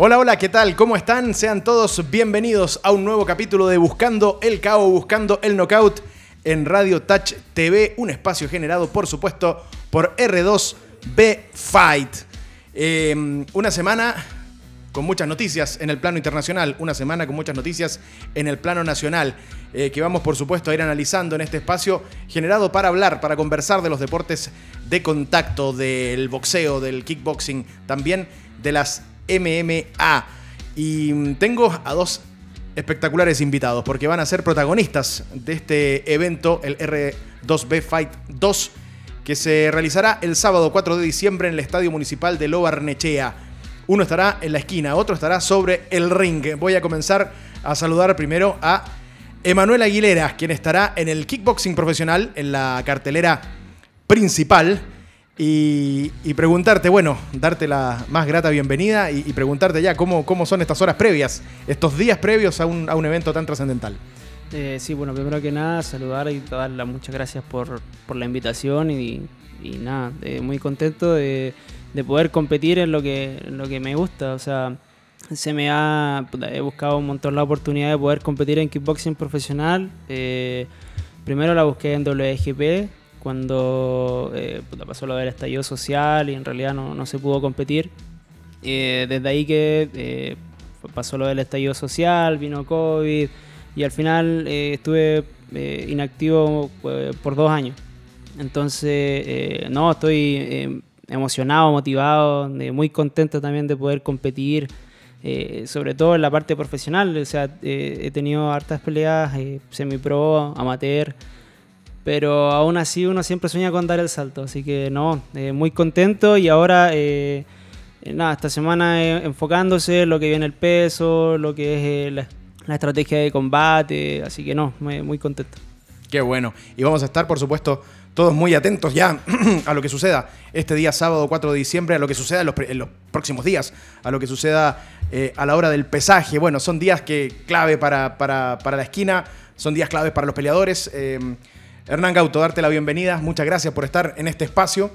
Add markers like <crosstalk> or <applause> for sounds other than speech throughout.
Hola, hola, ¿qué tal? ¿Cómo están? Sean todos bienvenidos a un nuevo capítulo de Buscando el Cabo, Buscando el Knockout en Radio Touch TV, un espacio generado, por supuesto, por R2B Fight. Eh, una semana con muchas noticias en el plano internacional, una semana con muchas noticias en el plano nacional, eh, que vamos por supuesto a ir analizando en este espacio generado para hablar, para conversar de los deportes de contacto, del boxeo, del kickboxing, también de las MMA. Y mm, tengo a dos espectaculares invitados, porque van a ser protagonistas de este evento, el R2B Fight 2, que se realizará el sábado 4 de diciembre en el Estadio Municipal de Lobarnechea. Uno estará en la esquina, otro estará sobre el ring. Voy a comenzar a saludar primero a Emanuel Aguilera, quien estará en el kickboxing profesional, en la cartelera principal. Y, preguntarte, bueno, darte la más grata bienvenida y, preguntarte ya cómo, cómo son estas horas previas, estos días previos a un, evento tan trascendental. Eh, sí, bueno, primero que nada, saludar y dar las muchas gracias por, la invitación y, nada, eh, muy contento de de poder competir en lo que, lo que me gusta. O sea, se me ha. He buscado un montón la oportunidad de poder competir en kickboxing profesional. Eh, primero la busqué en WGP, cuando eh, pasó lo del estallido social y en realidad no, no se pudo competir. Eh, desde ahí que pasó lo del estallido social, vino COVID y al final estuve inactivo por dos años. Entonces, no, estoy emocionado, motivado, muy contento también de poder competir, eh, sobre todo en la parte profesional. O sea, eh, he tenido hartas peleas eh, semi-pro, amateur, pero aún así uno siempre sueña con dar el salto. Así que no, muy contento y ahora, nada, esta semana enfocándose en lo que viene el peso, lo que es la, estrategia de combate, así que no, muy, contento. Qué bueno. Y vamos a estar, por supuesto, todos muy atentos ya <clears throat> a lo que suceda este día sábado 4 de diciembre, a lo que suceda en los, próximos días, a lo que suceda eh, a la hora del pesaje. Bueno, son días que clave para, para, la esquina, son días claves para los peleadores. Eh, Hernán Gauto, darte la bienvenida, muchas gracias por estar en este espacio.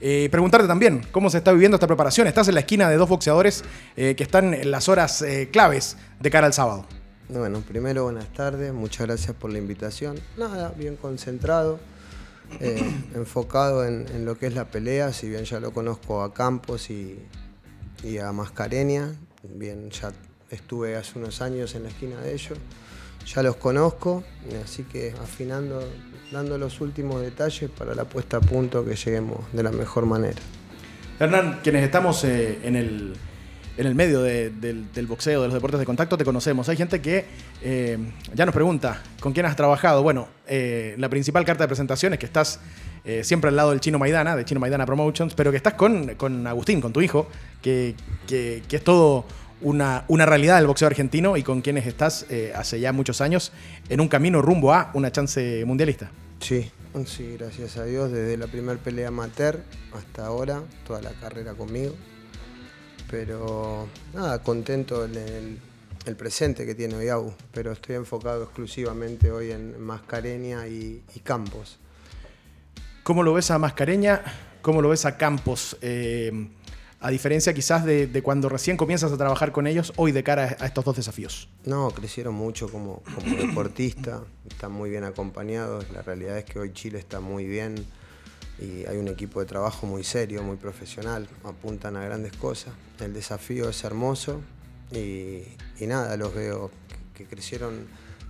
Eh, preguntarte también cómo se está viviendo esta preparación. Estás en la esquina de dos boxeadores que están en las horas claves de cara al sábado. Bueno, primero buenas tardes, muchas gracias por la invitación. Nada, bien concentrado eh, <clears throat> enfocado en, lo que es la pelea, si bien ya lo conozco a Campos y, a Mascareña, bien ya estuve hace unos años en la esquina de ellos, ya los conozco, así que afinando, dando los últimos detalles para la puesta a punto que lleguemos de la mejor manera. Hernán, quienes estamos eh, en el en el medio del, boxeo, de los deportes de contacto, te conocemos. Hay gente que eh, ya nos pregunta con quién has trabajado. Bueno, eh, la principal carta de presentación es que estás siempre al lado del Chino Maidana, de Chino Maidana Promotions, pero que estás con, con Agustín, con tu hijo, que, es todo una, una, realidad del boxeo argentino y con quienes estás hace ya muchos años en un camino rumbo a una chance mundialista. Sí, sí, gracias a Dios, desde la primera pelea amateur hasta ahora, toda la carrera conmigo. Pero nada, contento en el, presente que tiene hoy pero estoy enfocado exclusivamente hoy en Mascareña y, Campos. ¿Cómo lo ves a Mascareña? ¿Cómo lo ves a Campos? Eh, a diferencia quizás de, cuando recién comienzas a trabajar con ellos, hoy de cara a estos dos desafíos. No, crecieron mucho como, como deportista, están muy bien acompañados. La realidad es que hoy Chile está muy bien y hay un equipo de trabajo muy serio, muy profesional, apuntan a grandes cosas. El desafío es hermoso y, nada, los veo que, crecieron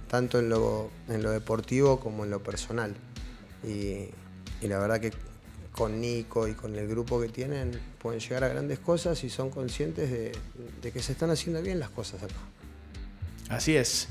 tanto en lo, en lo, deportivo como en lo personal. Y, la verdad que con Nico y con el grupo que tienen pueden llegar a grandes cosas y son conscientes de, que se están haciendo bien las cosas acá. Así es.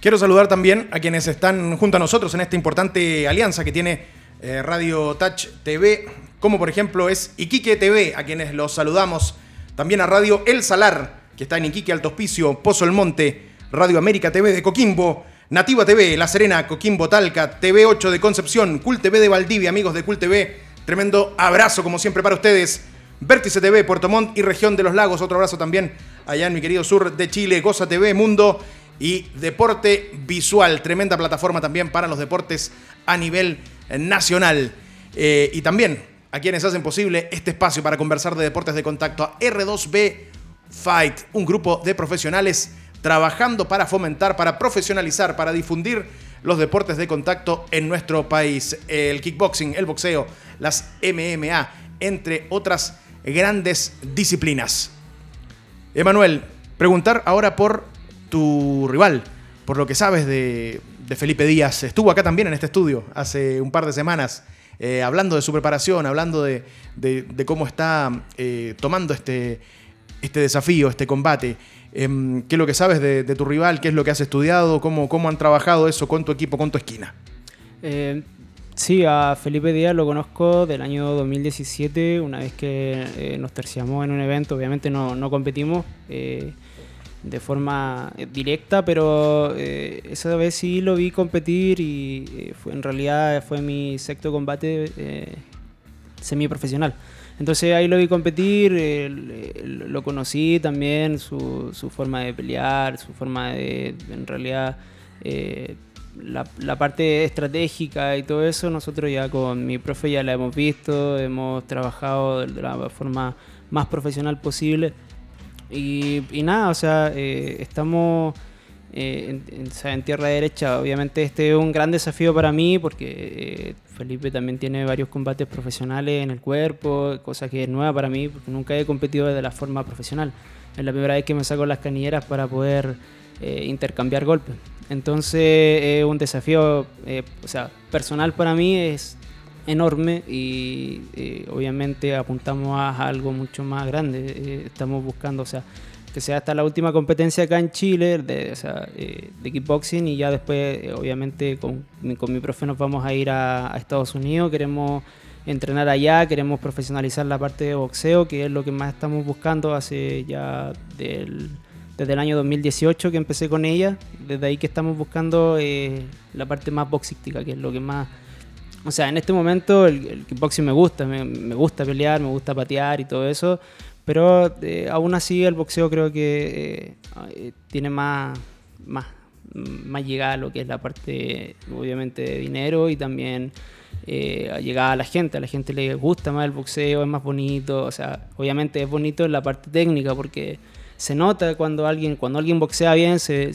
Quiero saludar también a quienes están junto a nosotros en esta importante alianza que tiene eh, Radio Touch TV, como por ejemplo es Iquique TV, a quienes los saludamos. También a Radio El Salar, que está en Iquique, Alto Hospicio, Pozo El Monte, Radio América TV de Coquimbo, Nativa TV, La Serena, Coquimbo Talca, TV8 de Concepción, Cool TV de Valdivia, amigos de Cool TV. Tremendo abrazo, como siempre, para ustedes. Vértice TV, Puerto Montt y Región de los Lagos. Otro abrazo también allá en mi querido sur de Chile, Goza TV, Mundo y Deporte Visual. Tremenda plataforma también para los deportes a nivel nacional. y también a quienes hacen posible este espacio para conversar de deportes de contacto a R2B Fight, un grupo de profesionales trabajando para fomentar, para profesionalizar, para difundir los deportes de contacto en nuestro país. El kickboxing, el boxeo, las MMA, entre otras grandes disciplinas. Emanuel, preguntar ahora por tu rival, por lo que sabes de, Felipe Díaz. Estuvo acá también en este estudio hace un par de semanas. Eh, hablando de su preparación, hablando de, cómo está eh, tomando este, este desafío, este combate. Em, ¿Qué es lo que sabes de, tu rival? ¿Qué es lo que has estudiado? ¿Cómo, cómo han trabajado eso con tu equipo, con tu esquina? Eh, sí, a Felipe Díaz lo conozco del año 2017, una vez que eh, nos terciamos en un evento, obviamente no, no competimos eh, de forma directa, pero esa vez sí lo vi competir y fue, en realidad fue mi sexto combate semiprofesional. Entonces ahí lo vi competir, lo conocí también, su, forma de pelear, su forma de, en realidad, eh, la, parte estratégica y todo eso, nosotros ya con mi profe ya la hemos visto, hemos trabajado de la forma más profesional posible. Y, y nada, o sea, eh, estamos eh, en, tierra derecha. Obviamente este es un gran desafío para mí porque eh, Felipe también tiene varios combates profesionales en el cuerpo, cosa que es nueva para mí porque nunca he competido de la forma profesional. Es la primera vez que me saco las canilleras para poder eh, intercambiar golpes. Entonces es un desafío, o sea, personal para mí es enorme y obviamente apuntamos a algo mucho más grande. estamos buscando, o sea, que sea hasta la última competencia acá en Chile de, eh, de kickboxing y ya después, eh, obviamente, con, con, mi profe nos vamos a ir a, Estados Unidos, queremos entrenar allá, queremos profesionalizar la parte de boxeo, que es lo que más estamos buscando hace ya del, desde el año 2018 que empecé con ella, desde ahí que estamos buscando eh, la parte más boxística, que es lo que más... O sea, en este momento el, kickboxing me gusta, me, me gusta pelear, me gusta patear y todo eso, pero eh, aún así el boxeo creo que eh, eh, tiene más, más, más llegada a lo que es la parte, obviamente, de dinero y también eh, llegada a la gente. A la gente le gusta más el boxeo, es más bonito. O sea, obviamente es bonito en la parte técnica porque se nota cuando alguien, cuando alguien boxea bien se,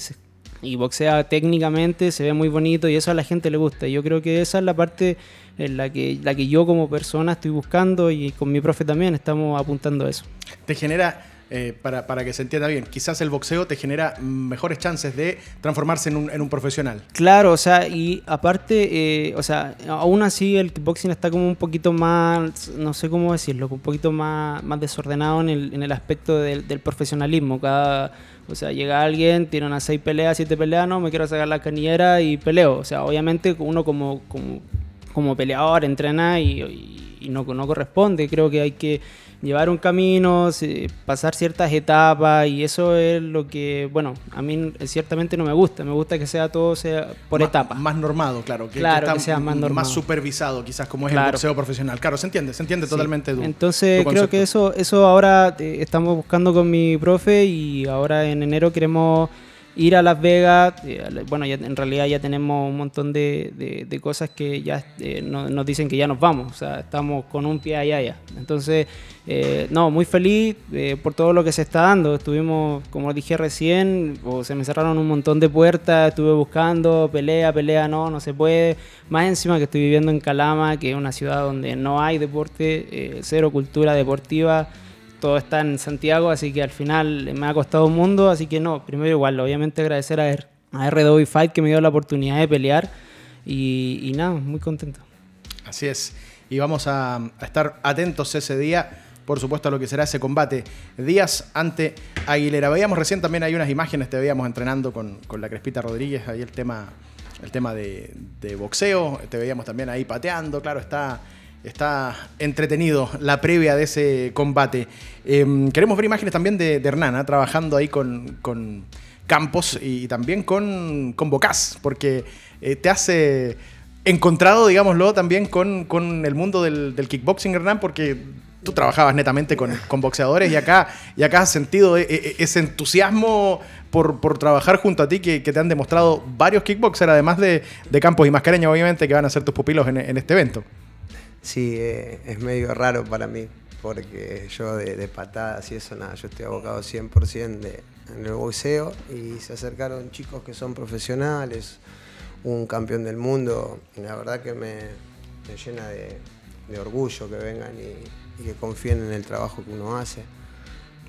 y boxea técnicamente, se ve muy bonito y eso a la gente le gusta. Yo creo que esa es la parte en la que, la que yo como persona estoy buscando y con mi profe también estamos apuntando a eso. Te genera, eh, para, para, que se entienda bien, quizás el boxeo te genera mejores chances de transformarse en un, en un profesional. Claro, o sea, y aparte, eh, o sea, aún así el kickboxing está como un poquito más, no sé cómo decirlo, un poquito más, más desordenado en el, en el aspecto del, del profesionalismo. Cada o sea, llega alguien, tiene unas seis peleas, siete peleas, no, me quiero sacar la canillera y peleo. O sea, obviamente uno como, como como peleador entrena y, no, no corresponde. Creo que hay que llevar un camino, pasar ciertas etapas y eso es lo que, bueno, a mí ciertamente no me gusta, me gusta que sea todo sea por etapas. Más normado, claro, que, claro, que, sea más normado. Más supervisado quizás como es el boxeo profesional. Claro, se entiende, se entiende totalmente. Entonces creo que eso, eso ahora eh, estamos buscando con mi profe y ahora en enero queremos ir a Las Vegas, eh, bueno, ya, en realidad ya tenemos un montón de, de, cosas que ya eh, nos dicen que ya nos vamos, o sea, estamos con un pie allá ya. Entonces, eh, no, muy feliz por todo lo que se está dando. Estuvimos, como dije recién, se me cerraron un montón de puertas, estuve buscando, pelea, pelea, no, no se puede. Más encima que estoy viviendo en Calama, que es una ciudad donde no hay deporte, cero cultura deportiva todo está en Santiago, así que al final me ha costado un mundo, así que no, primero igual, obviamente agradecer a, R a Fight que me dio la oportunidad de pelear y, nada, muy contento. Así es, y vamos a, estar atentos ese día por supuesto, a lo que será ese combate. Díaz ante Aguilera. Veíamos recién también hay unas imágenes, te veíamos entrenando con, la Crespita Rodríguez, ahí el tema, el tema de, boxeo, te veíamos también ahí pateando, claro, está Está entretenido la previa de ese combate. Em, queremos ver imágenes también de, Hernana ¿ah? trabajando ahí con, Campos y también con, con porque eh, te hace encontrado, digámoslo, también con, el mundo del, kickboxing, Hernán, porque tú trabajabas netamente con, boxeadores y acá, y acá has sentido e, e, ese entusiasmo por, trabajar junto a ti que, te han demostrado varios kickboxers, además de, Campos y Mascareña, obviamente, que van a ser tus pupilos en este evento. Sí, eh, es medio raro para mí, porque yo de, patadas y eso nada, yo estoy abocado 100% de, en el boxeo y se acercaron chicos que son profesionales, un campeón del mundo, y la verdad que me, llena de, orgullo que vengan y que confíen en el trabajo que uno hace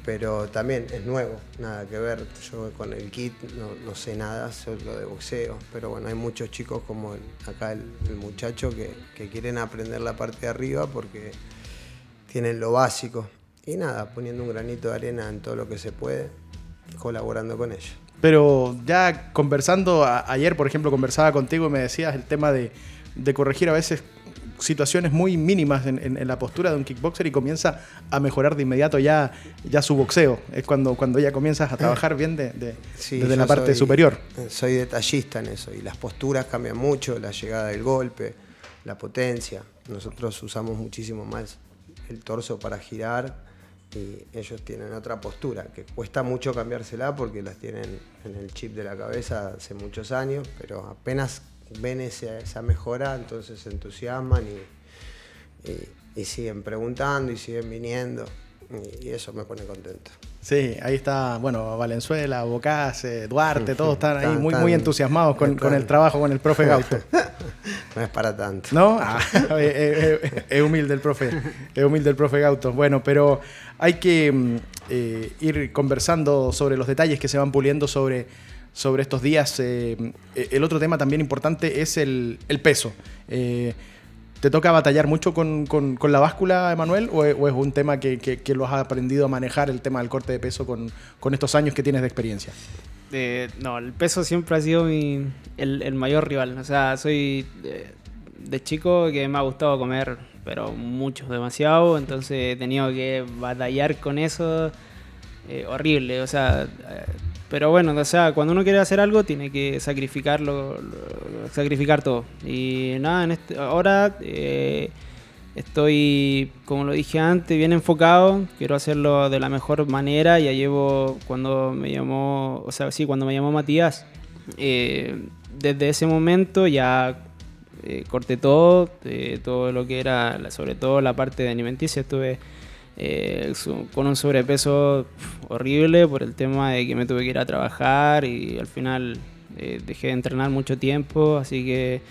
pero también es nuevo, nada que ver. Yo con el kit no, sé nada, solo de boxeo, pero bueno, hay muchos chicos como acá el, muchacho que, quieren aprender la parte de arriba porque tienen lo básico. Y nada, poniendo un granito de arena en todo lo que se puede, colaborando con ellos. Pero ya conversando, ayer por ejemplo conversaba contigo y me decías el tema de, de corregir a veces situaciones muy mínimas en, la postura de un kickboxer y comienza a mejorar de inmediato ya, ya su boxeo. Es cuando, cuando ya comienzas a trabajar bien de, desde la parte superior. Soy detallista en eso y las posturas cambian mucho, la llegada del golpe, la potencia. Nosotros usamos muchísimo más el torso para girar y ellos tienen otra postura, que cuesta mucho cambiársela porque las tienen en el chip de la cabeza hace muchos años, pero apenas ven esa mejora, entonces se entusiasman y, siguen preguntando y siguen viniendo. Y, eso me pone contento. Sí, ahí está, bueno, Valenzuela, Bocás, Duarte, <laughs> todos están ahí muy, muy entusiasmados con, el trabajo con el profe Gauto. <laughs> no es para tanto. ¿No? Ah, <laughs> es, humilde el profe, es humilde el profe Gauto. Bueno, pero hay que mm, eh, ir conversando sobre los detalles que se van puliendo sobre sobre estos días. Eh, eh, el otro tema también importante es el, peso. Eh, ¿Te toca batallar mucho con, la báscula, Emanuel? ¿O, es un tema que, lo has aprendido a manejar, el tema del corte de peso, con, estos años que tienes de experiencia? no, el peso siempre ha sido el, mayor rival. O sea, soy de, chico que me ha gustado comer, pero mucho, demasiado. Entonces he tenido que batallar con eso. horrible. O sea, pero bueno, o sea, cuando uno quiere hacer algo tiene que sacrificarlo, sacrificar todo. Y nada, en este, ahora eh, estoy, como lo dije antes, bien enfocado. Quiero hacerlo de la mejor manera. Ya llevo cuando me llamó, o sea, sí, cuando me llamó Matías. Eh, desde ese momento ya eh, corté todo, todo lo que era, sobre todo la parte de alimenticia. Estuve eh, con un sobrepeso horrible por el tema de que me tuve que ir a trabajar y al final eh, dejé de entrenar mucho tiempo, así que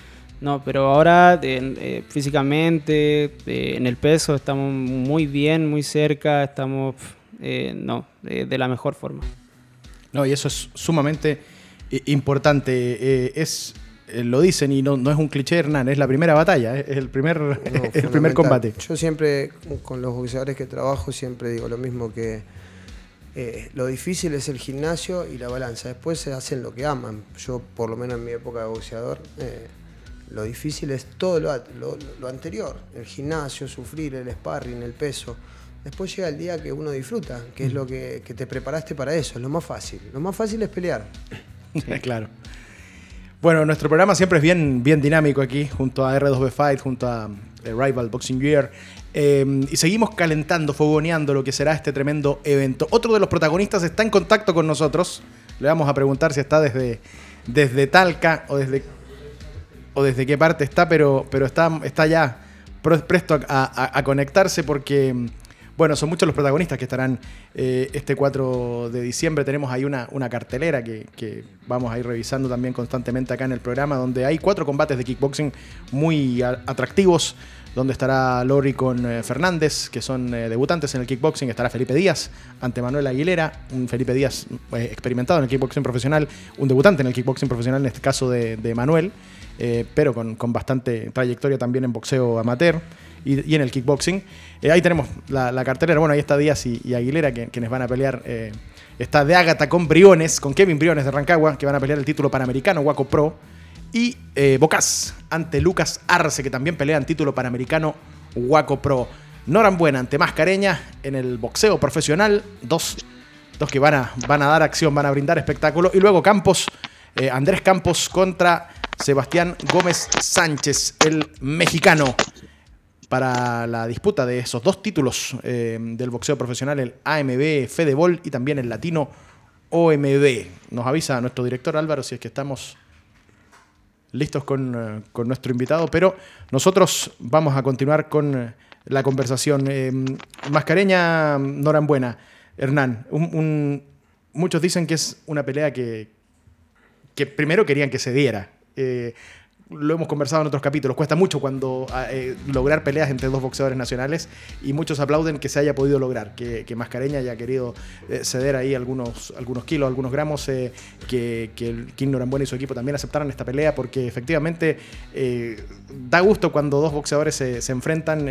no, pero ahora eh, físicamente, en el peso, estamos muy bien, muy cerca, estamos, no, de la mejor forma. No, y eso es sumamente importante. es lo dicen y no, no, es un cliché, Hernán, es la primera batalla, es el primer, <laughs> el primer combate. Yo siempre, con los boxeadores que trabajo, siempre digo lo mismo que eh, lo difícil es el gimnasio y la balanza. Después se hacen lo que aman. Yo, por lo menos en mi época de boxeador, eh, lo difícil es todo lo, lo, anterior, el gimnasio, sufrir, el sparring, el peso. Después llega el día que uno disfruta, que es lo que, que te preparaste para eso, es lo más fácil. Lo más fácil es pelear. <laughs> claro. Bueno, nuestro programa siempre es bien, bien dinámico aquí, junto a R2B Fight, junto a eh, Rival Boxing Gear. Eh, y seguimos calentando, fogoneando lo que será este tremendo evento. Otro de los protagonistas está en contacto con nosotros. Le vamos a preguntar si está desde, desde Talca o desde, o desde qué parte está, pero, pero está, está ya presto a conectarse porque bueno, son muchos los protagonistas que estarán eh, este 4 de diciembre. Tenemos ahí una, una cartelera que, vamos a ir revisando también constantemente acá en el programa, donde hay cuatro combates de kickboxing muy atractivos, donde estará Lori con eh, Fernández, que son eh, debutantes en el kickboxing. Estará Felipe Díaz ante Manuel Aguilera, un Felipe Díaz experimentado en el kickboxing profesional, un debutante en el kickboxing profesional, en este caso de, Manuel, pero con, con bastante trayectoria también en boxeo amateur y, en el kickboxing. Eh, ahí tenemos la, cartelera. Bueno, ahí está Díaz y, Aguilera, que, quienes van a pelear. Eh, está de Ágata con Briones, con Kevin Briones de Rancagua, que van a pelear el título panamericano Waco Pro. Y eh, Bocas ante Lucas Arce, que también pelean título panamericano Waco Pro. Norambuena ante Mascareña en el boxeo profesional. Dos, dos que van a, van a dar acción, van a brindar espectáculo. Y luego Campos, Andrés Campos contra Sebastián Gómez Sánchez, el mexicano para la disputa de esos dos títulos eh, del boxeo profesional, el AMB Fedebol y también el latino OMB. Nos avisa nuestro director Álvaro si es que estamos listos con, eh, nuestro invitado, pero nosotros vamos a continuar con eh, la conversación. Eh, Mascareña, Norambuena, Hernán, muchos dicen que es una pelea que, que primero querían que se diera. Lo hemos conversado en otros capítulos, cuesta mucho cuando ah, eh, lograr peleas entre dos boxeadores nacionales y muchos aplauden que se haya podido lograr, que, Mascareña haya querido eh, ceder ahí algunos, algunos kilos, algunos gramos, eh, que, que el King Norambuena y su equipo también aceptaran esta pelea, porque efectivamente da gusto cuando dos boxeadores se, se enfrentan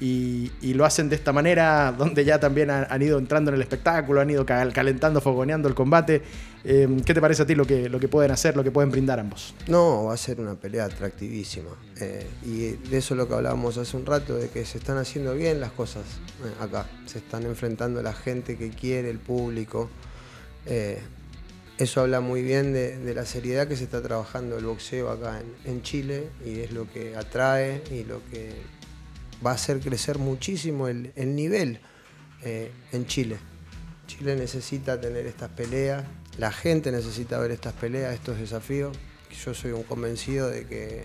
y, lo hacen de esta manera, donde ya también han, ido entrando en el espectáculo, han ido calentando, fogoneando el combate. Em, ¿Qué te parece a ti lo que, lo que pueden hacer, lo que pueden brindar ambos? No, va a ser una pelea atractivísima. Eh, y de eso es lo que hablábamos hace un rato, de que se están haciendo bien las cosas eh, acá. Se están enfrentando la gente que quiere, el público. Eh, eso habla muy bien de, la seriedad que se está trabajando el boxeo acá en, en Chile y es lo que atrae y lo que va a hacer crecer muchísimo el, nivel eh, en Chile. Chile necesita tener estas peleas, la gente necesita ver estas peleas, estos desafíos. Yo soy un convencido de que,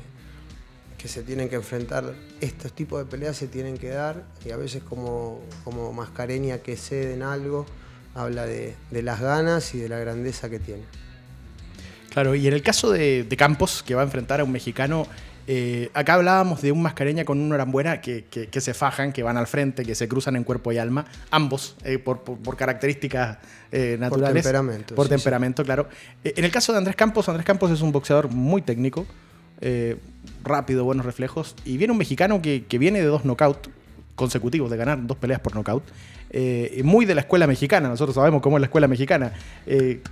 que se tienen que enfrentar, estos tipos de peleas se tienen que dar y a veces como, como mascareña que ceden algo, habla de, las ganas y de la grandeza que tiene. Claro, y en el caso de, de Campos, que va a enfrentar a un mexicano, eh, acá hablábamos de un mascareña con un orambuena que, que, se fajan, que van al frente, que se cruzan en cuerpo y alma, ambos, eh, por, características eh, naturales. Por temperamento. Por temperamento, claro. en el caso de Andrés Campos, Andrés Campos es un boxeador muy técnico, rápido, buenos reflejos, y viene un mexicano que, que viene de dos knockouts consecutivos, de ganar dos peleas por knockout. muy de la escuela mexicana, nosotros sabemos cómo es la escuela mexicana.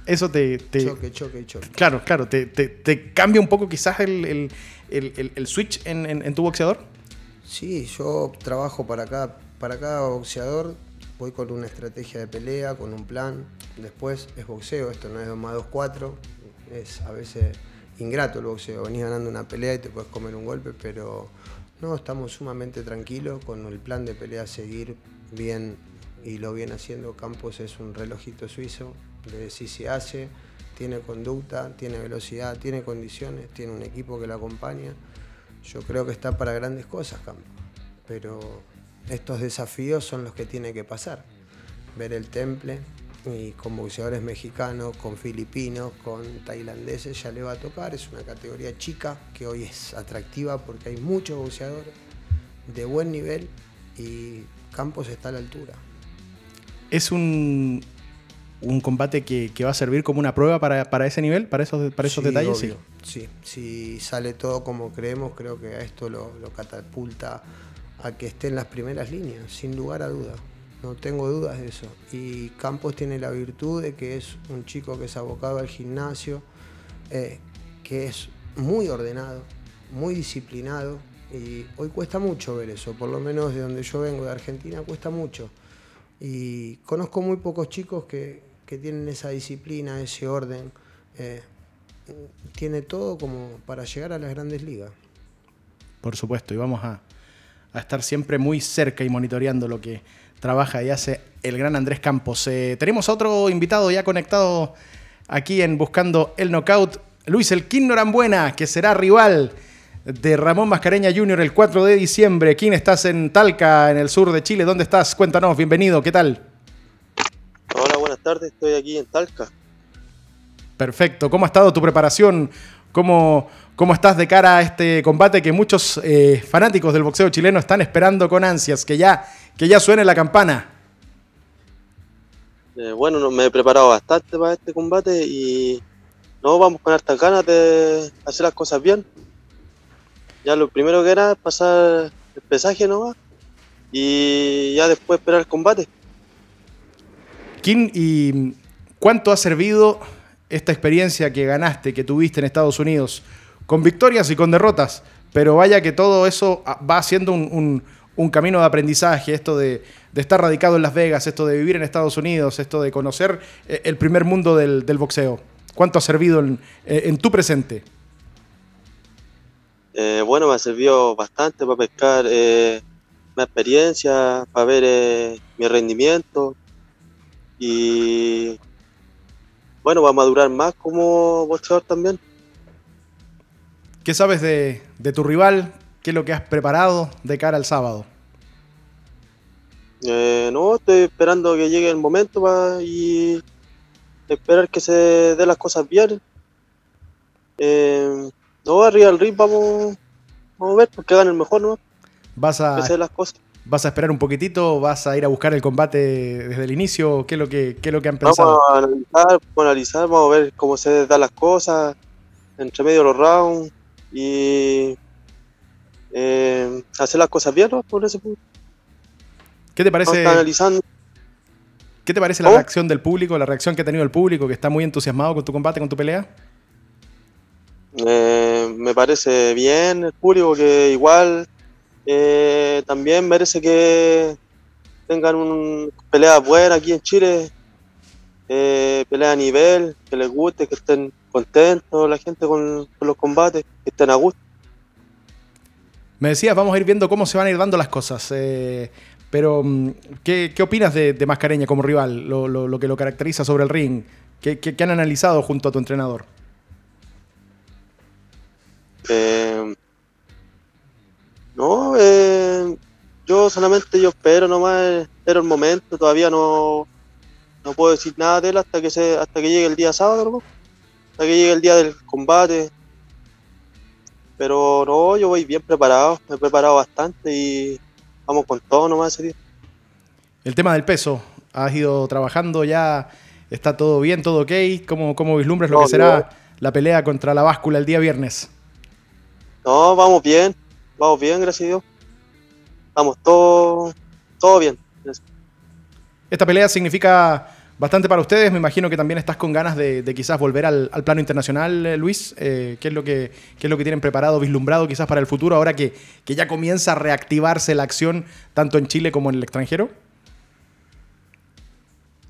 eso te, Choque, choque, choque. Claro, claro, te, te, cambia un poco quizás el, el, switch en, tu boxeador? Sí, yo trabajo para cada, para cada boxeador, voy con una estrategia de pelea, con un plan, después es boxeo, esto no es 2 más 2, 4, es a veces ingrato el boxeo, venís ganando una pelea y te puedes comer un golpe, pero no, estamos sumamente tranquilos con el plan de pelea seguir bien y lo viene haciendo. Campos es un relojito suizo, de si se hace, tiene conducta, tiene velocidad, tiene condiciones, tiene un equipo que lo acompaña. Yo creo que está para grandes cosas, Campo. Pero estos desafíos son los que tiene que pasar. Ver el temple y con boxeadores mexicanos, con filipinos, con tailandeses ya le va a tocar. Es una categoría chica que hoy es atractiva porque hay muchos boxeadores de buen nivel y Campos está a la altura. Es un, un combate que, va a servir como una prueba para, ese nivel, para esos, para esos detalles. Sí. sí, si sale todo como creemos, creo que a esto lo, catapulta a que esté en las primeras líneas, sin lugar a dudas. No tengo dudas de eso. Y Campos tiene la virtud de que es un chico que es abocado al gimnasio, eh, que es muy ordenado, muy disciplinado. Y hoy cuesta mucho ver eso, por lo menos de donde yo vengo, de Argentina, cuesta mucho. Y conozco muy pocos chicos que, que tienen esa disciplina, ese orden, eh, tiene todo como para llegar a las grandes ligas. Por supuesto, y vamos a, estar siempre muy cerca y monitoreando lo que trabaja y hace el gran Andrés Campos. Eh, tenemos a otro invitado ya conectado aquí en Buscando el Knockout, Luis El Norambuena, que será rival de Ramón Mascareña Jr. el 4 de diciembre. ¿Quién estás en Talca, en el sur de Chile? ¿Dónde estás? Cuéntanos, bienvenido, ¿qué tal? tardes, estoy aquí en Talca. Perfecto, ¿cómo ha estado tu preparación? ¿Cómo, cómo estás de cara a este combate que muchos eh, fanáticos del boxeo chileno están esperando con ansias? Que ya, que ya suene la campana. Eh, bueno, me he preparado bastante para este combate y no vamos con hartas ganas de hacer las cosas bien. Ya lo primero que era pasar el pesaje nomás y ya después esperar el combate. ¿y cuánto ha servido esta experiencia que ganaste, que tuviste en Estados Unidos, con victorias y con derrotas? Pero vaya que todo eso va haciendo un, camino de aprendizaje, esto de, estar radicado en Las Vegas, esto de vivir en Estados Unidos, esto de conocer eh, el primer mundo del, boxeo. ¿Cuánto ha servido en, eh, tu presente? Eh, bueno, me ha servido bastante para pescar mi experiencia, para ver mi rendimiento, y bueno, va a madurar más como boxeador también. ¿Qué sabes de, tu rival? ¿Qué es lo que has preparado de cara al sábado? Eh, no, estoy esperando que llegue el momento pa- y esperar que se den las cosas bien. Eh, no, arriba del ring vamos, vamos a ver, porque hagan el mejor, ¿no? ¿Vas Que se a, den las cosas. ¿Vas a esperar un poquitito? ¿Vas a ir a buscar el combate desde el inicio? ¿Qué es lo que, qué es lo que han pensado? Vamos a analizar, vamos a analizar, vamos a ver cómo se dan las cosas entre medio de los rounds y eh, hacer las cosas bien, ¿no? Por ese punto. ¿Qué te parece, analizando. ¿qué te parece la ¿Cómo? reacción del público, la reacción que ha tenido el público, que está muy entusiasmado con tu combate, con tu pelea? Eh, me parece bien el público que igual eh, también merece que tengan un pelea buena aquí en Chile, eh, pelea a nivel, que les guste, que estén contentos la gente con, con los combates, que estén a gusto. Me decías, vamos a ir viendo cómo se van a ir dando las cosas. eh, pero, mm, ¿qué, opinas de, Mascareña como rival? Lo, lo- que lo caracteriza sobre el ring. ¿Qué, han analizado junto a tu entrenador? Eh, no, eh, yo solamente yo espero nomás, espero el momento, todavía no, no puedo decir nada de él hasta que se, hasta que llegue el día sábado, hasta que llegue el día del combate. Pero no, yo voy bien preparado, me he preparado bastante y vamos con todo nomás ese día. El tema del peso. ¿Has ido trabajando ya? ¿Está todo bien, todo ok? ¿Cómo, cómo vislumbras lo que será la pelea contra la báscula el día viernes? No, vamos bien, vamos bien, gracias a Dios. Vamos todo, todo bien. Esta pelea significa bastante para ustedes. Me imagino que también estás con ganas de, quizás volver al, plano internacional, eh, Luis. Eh, ¿qué, es lo que, qué es lo que tienen preparado, vislumbrado quizás para el futuro, ahora que, que ya comienza a reactivarse la acción tanto en Chile como en el extranjero?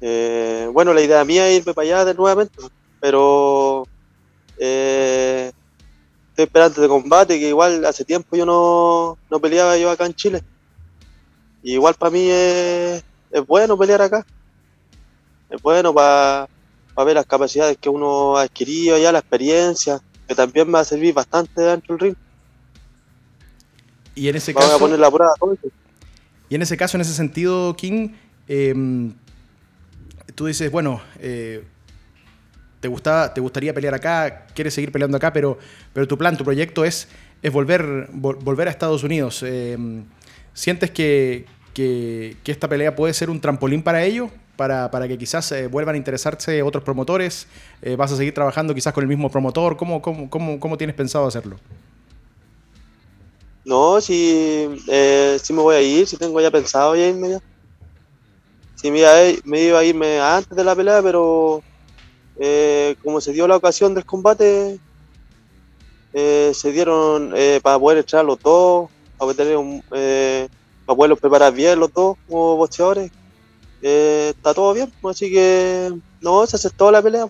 Eh, bueno, la idea mía es irme para allá de nuevamente, pero estoy esperando de combate, que igual hace tiempo yo no, no peleaba yo acá en Chile. Igual para mí es, es bueno pelear acá. Es bueno para ver las capacidades que uno ha adquirido allá, la experiencia, que también me va a servir bastante dentro del ring. Y en ese Vamos a caso, poner la prueba todo eso. y en ese caso, en ese sentido, King, eh, tú dices, bueno, eh, te, gusta, te gustaría pelear acá, quieres seguir peleando acá, pero, pero tu plan, tu proyecto es, es volver, vol- volver a Estados Unidos. Eh, ¿Sientes que, que- que esta pelea puede ser un trampolín para ello? Para, para que quizás eh, vuelvan a interesarse otros promotores. Eh, ¿Vas a seguir trabajando quizás con el mismo promotor? ¿Cómo, cómo, cómo, cómo tienes pensado hacerlo? No, si, eh, si me voy a ir, si tengo ya pensado ya irme ya. Si me iba a, ir- me irme antes de la pelea, pero eh, como se dio la ocasión del combate, eh, se dieron eh, para poder entrar los dos, para, tener un, eh, para poderlos preparar bien los dos como boxeadores. Eh, está todo bien, así que no, se aceptó la pelea.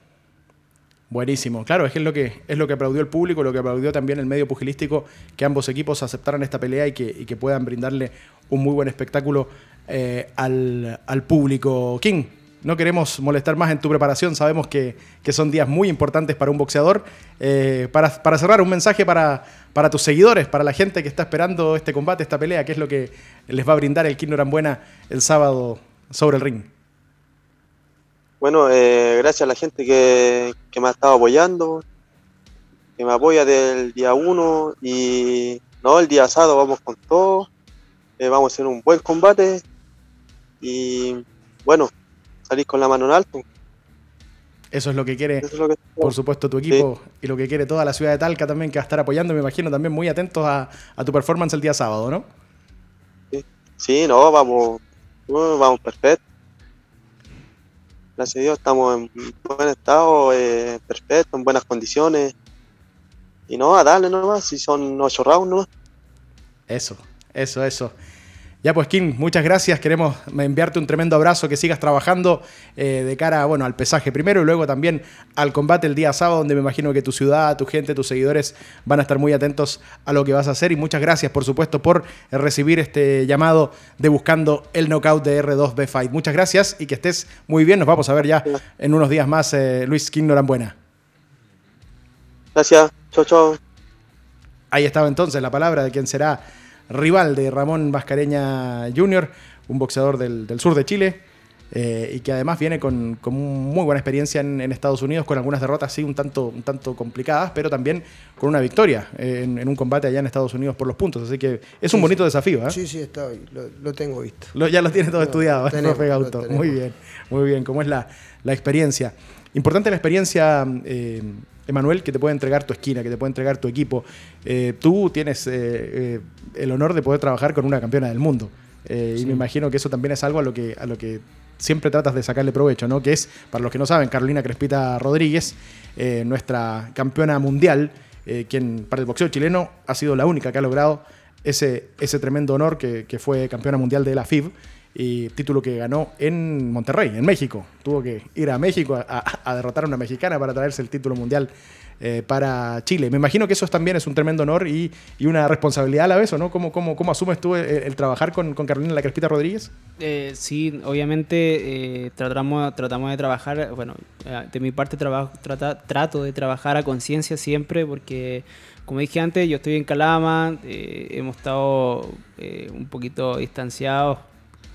Buenísimo, claro, es que es lo que es lo que aplaudió el público, lo que aplaudió también el medio pugilístico, que ambos equipos aceptaran esta pelea y que, que puedan brindarle un muy buen espectáculo eh, al, público. King, no queremos molestar más en tu preparación, sabemos que, que son días muy importantes para un boxeador. Eh, para, para cerrar, un mensaje para, para tus seguidores, para la gente que está esperando este combate, esta pelea, ¿qué es lo que les va a brindar el King Norambuena el sábado sobre el ring? Bueno, eh, gracias a la gente que, que me ha estado apoyando, que me apoya del día 1 y no, el día sábado vamos con todo, eh, vamos a hacer un buen combate y bueno, salir con la mano en alto. Eso es lo que quiere es lo que por supuesto, tu equipo y lo que quiere toda la ciudad de Talca también, que va a estar apoyando, me imagino, también muy atentos a, a tu performance el día sábado, ¿no? Sí, no, vamos, no, vamos perfecto. Gracias a Dios estamos en buen estado, eh, perfecto, en buenas condiciones. Y no, a darle nomás, si son ocho rounds nomás. Eso, eso, eso. Ya pues, Kim, muchas gracias. Queremos enviarte un tremendo abrazo, que sigas trabajando eh, de cara bueno, al pesaje primero y luego también al combate el día sábado, donde me imagino que tu ciudad, tu gente, tus seguidores van a estar muy atentos a lo que vas a hacer. Y muchas gracias, por supuesto, por recibir este llamado de buscando el knockout de R2B Fight. Muchas gracias y que estés muy bien. Nos vamos a ver ya en unos días más, eh, Luis King Norambuena. Gracias, chao, chao. Ahí estaba entonces la palabra de quien será rival de Ramón Mascareña Jr., un boxeador del, del sur de Chile, eh, y que además viene con, con muy buena experiencia en, en, Estados Unidos, con algunas derrotas sí un tanto, un tanto complicadas, pero también con una victoria eh, en, en, un combate allá en Estados Unidos por los puntos. Así que es un bonito desafío. ¿eh? Sí, sí, está, lo, lo tengo visto. Lo, ya lo tiene todo no, estudiado, tenemos, profe Gauto. Muy bien, muy bien. ¿Cómo es la, la experiencia? Importante la experiencia, eh, Emanuel, que te puede entregar tu esquina, que te puede entregar tu equipo. Eh, tú tienes eh, el honor de poder trabajar con una campeona del mundo. Sí. Y me imagino que eso también es algo a lo que, a lo que siempre tratas de sacarle provecho, ¿no? Que es, para los que no saben, Carolina Crespita Rodríguez, eh, nuestra campeona mundial, eh, quien para el boxeo chileno ha sido la única que ha logrado ese, ese tremendo honor que, que, fue campeona mundial de la FIB y título que ganó en Monterrey, en México. Tuvo que ir a México a, derrotar a una mexicana para traerse el título mundial eh, para Chile. Me imagino que eso también es un tremendo honor y, una responsabilidad a la vez, ¿o no? ¿Cómo, cómo, cómo asumes tú el, trabajar con, con, Carolina La Crespita Rodríguez? Eh, sí, obviamente eh, tratamos, tratamos de trabajar, bueno, de mi parte trato de trabajar a conciencia siempre porque, como dije antes, yo estoy en Calama, hemos estado un poquito distanciados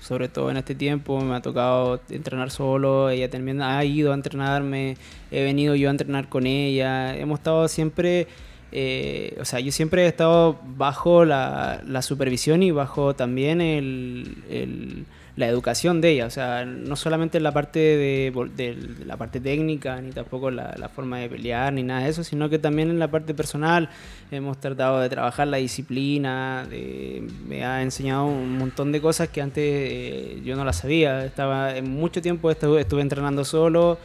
sobre todo en este tiempo, me ha tocado entrenar solo, ella también ha ido a entrenarme, he venido yo a entrenar con ella, hemos estado siempre, eh, o sea, yo siempre he estado bajo la, la supervisión y bajo también el, el, la educación de ella, o sea, no solamente en la parte de, la parte técnica, ni tampoco la, la, forma de pelear, ni nada de eso, sino que también en la parte personal. Hemos tratado de trabajar la disciplina, me ha enseñado un montón de cosas que antes eh, yo no las sabía, estaba en mucho tiempo estuve, entrenando solo,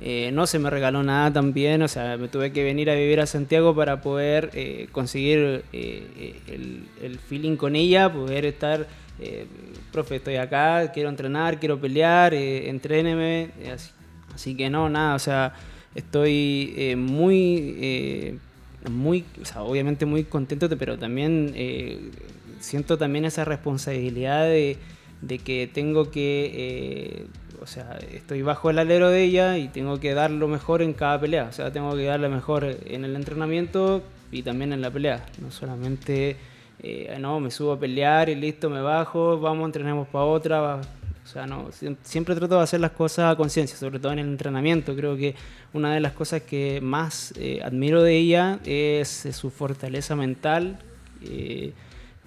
eh, no se me regaló nada también, o sea, me tuve que venir a vivir a Santiago para poder eh, conseguir el, feeling con ella, poder estar, eh, profe, estoy acá, quiero entrenar, quiero pelear, eh, entréneme, así, que no, nada, o sea, estoy muy, muy, o sea, obviamente muy contento, pero también siento también esa responsabilidad de, de que tengo que o sea, estoy bajo el alero de ella y tengo que dar lo mejor en cada pelea. O sea, tengo que dar lo mejor en el entrenamiento y también en la pelea. No solamente, eh, no, me subo a pelear y listo, me bajo, vamos, entrenemos para otra. O sea, no, siempre trato de hacer las cosas a conciencia, sobre todo en el entrenamiento. Creo que una de las cosas que más eh, admiro de ella es, es su fortaleza mental. Eh,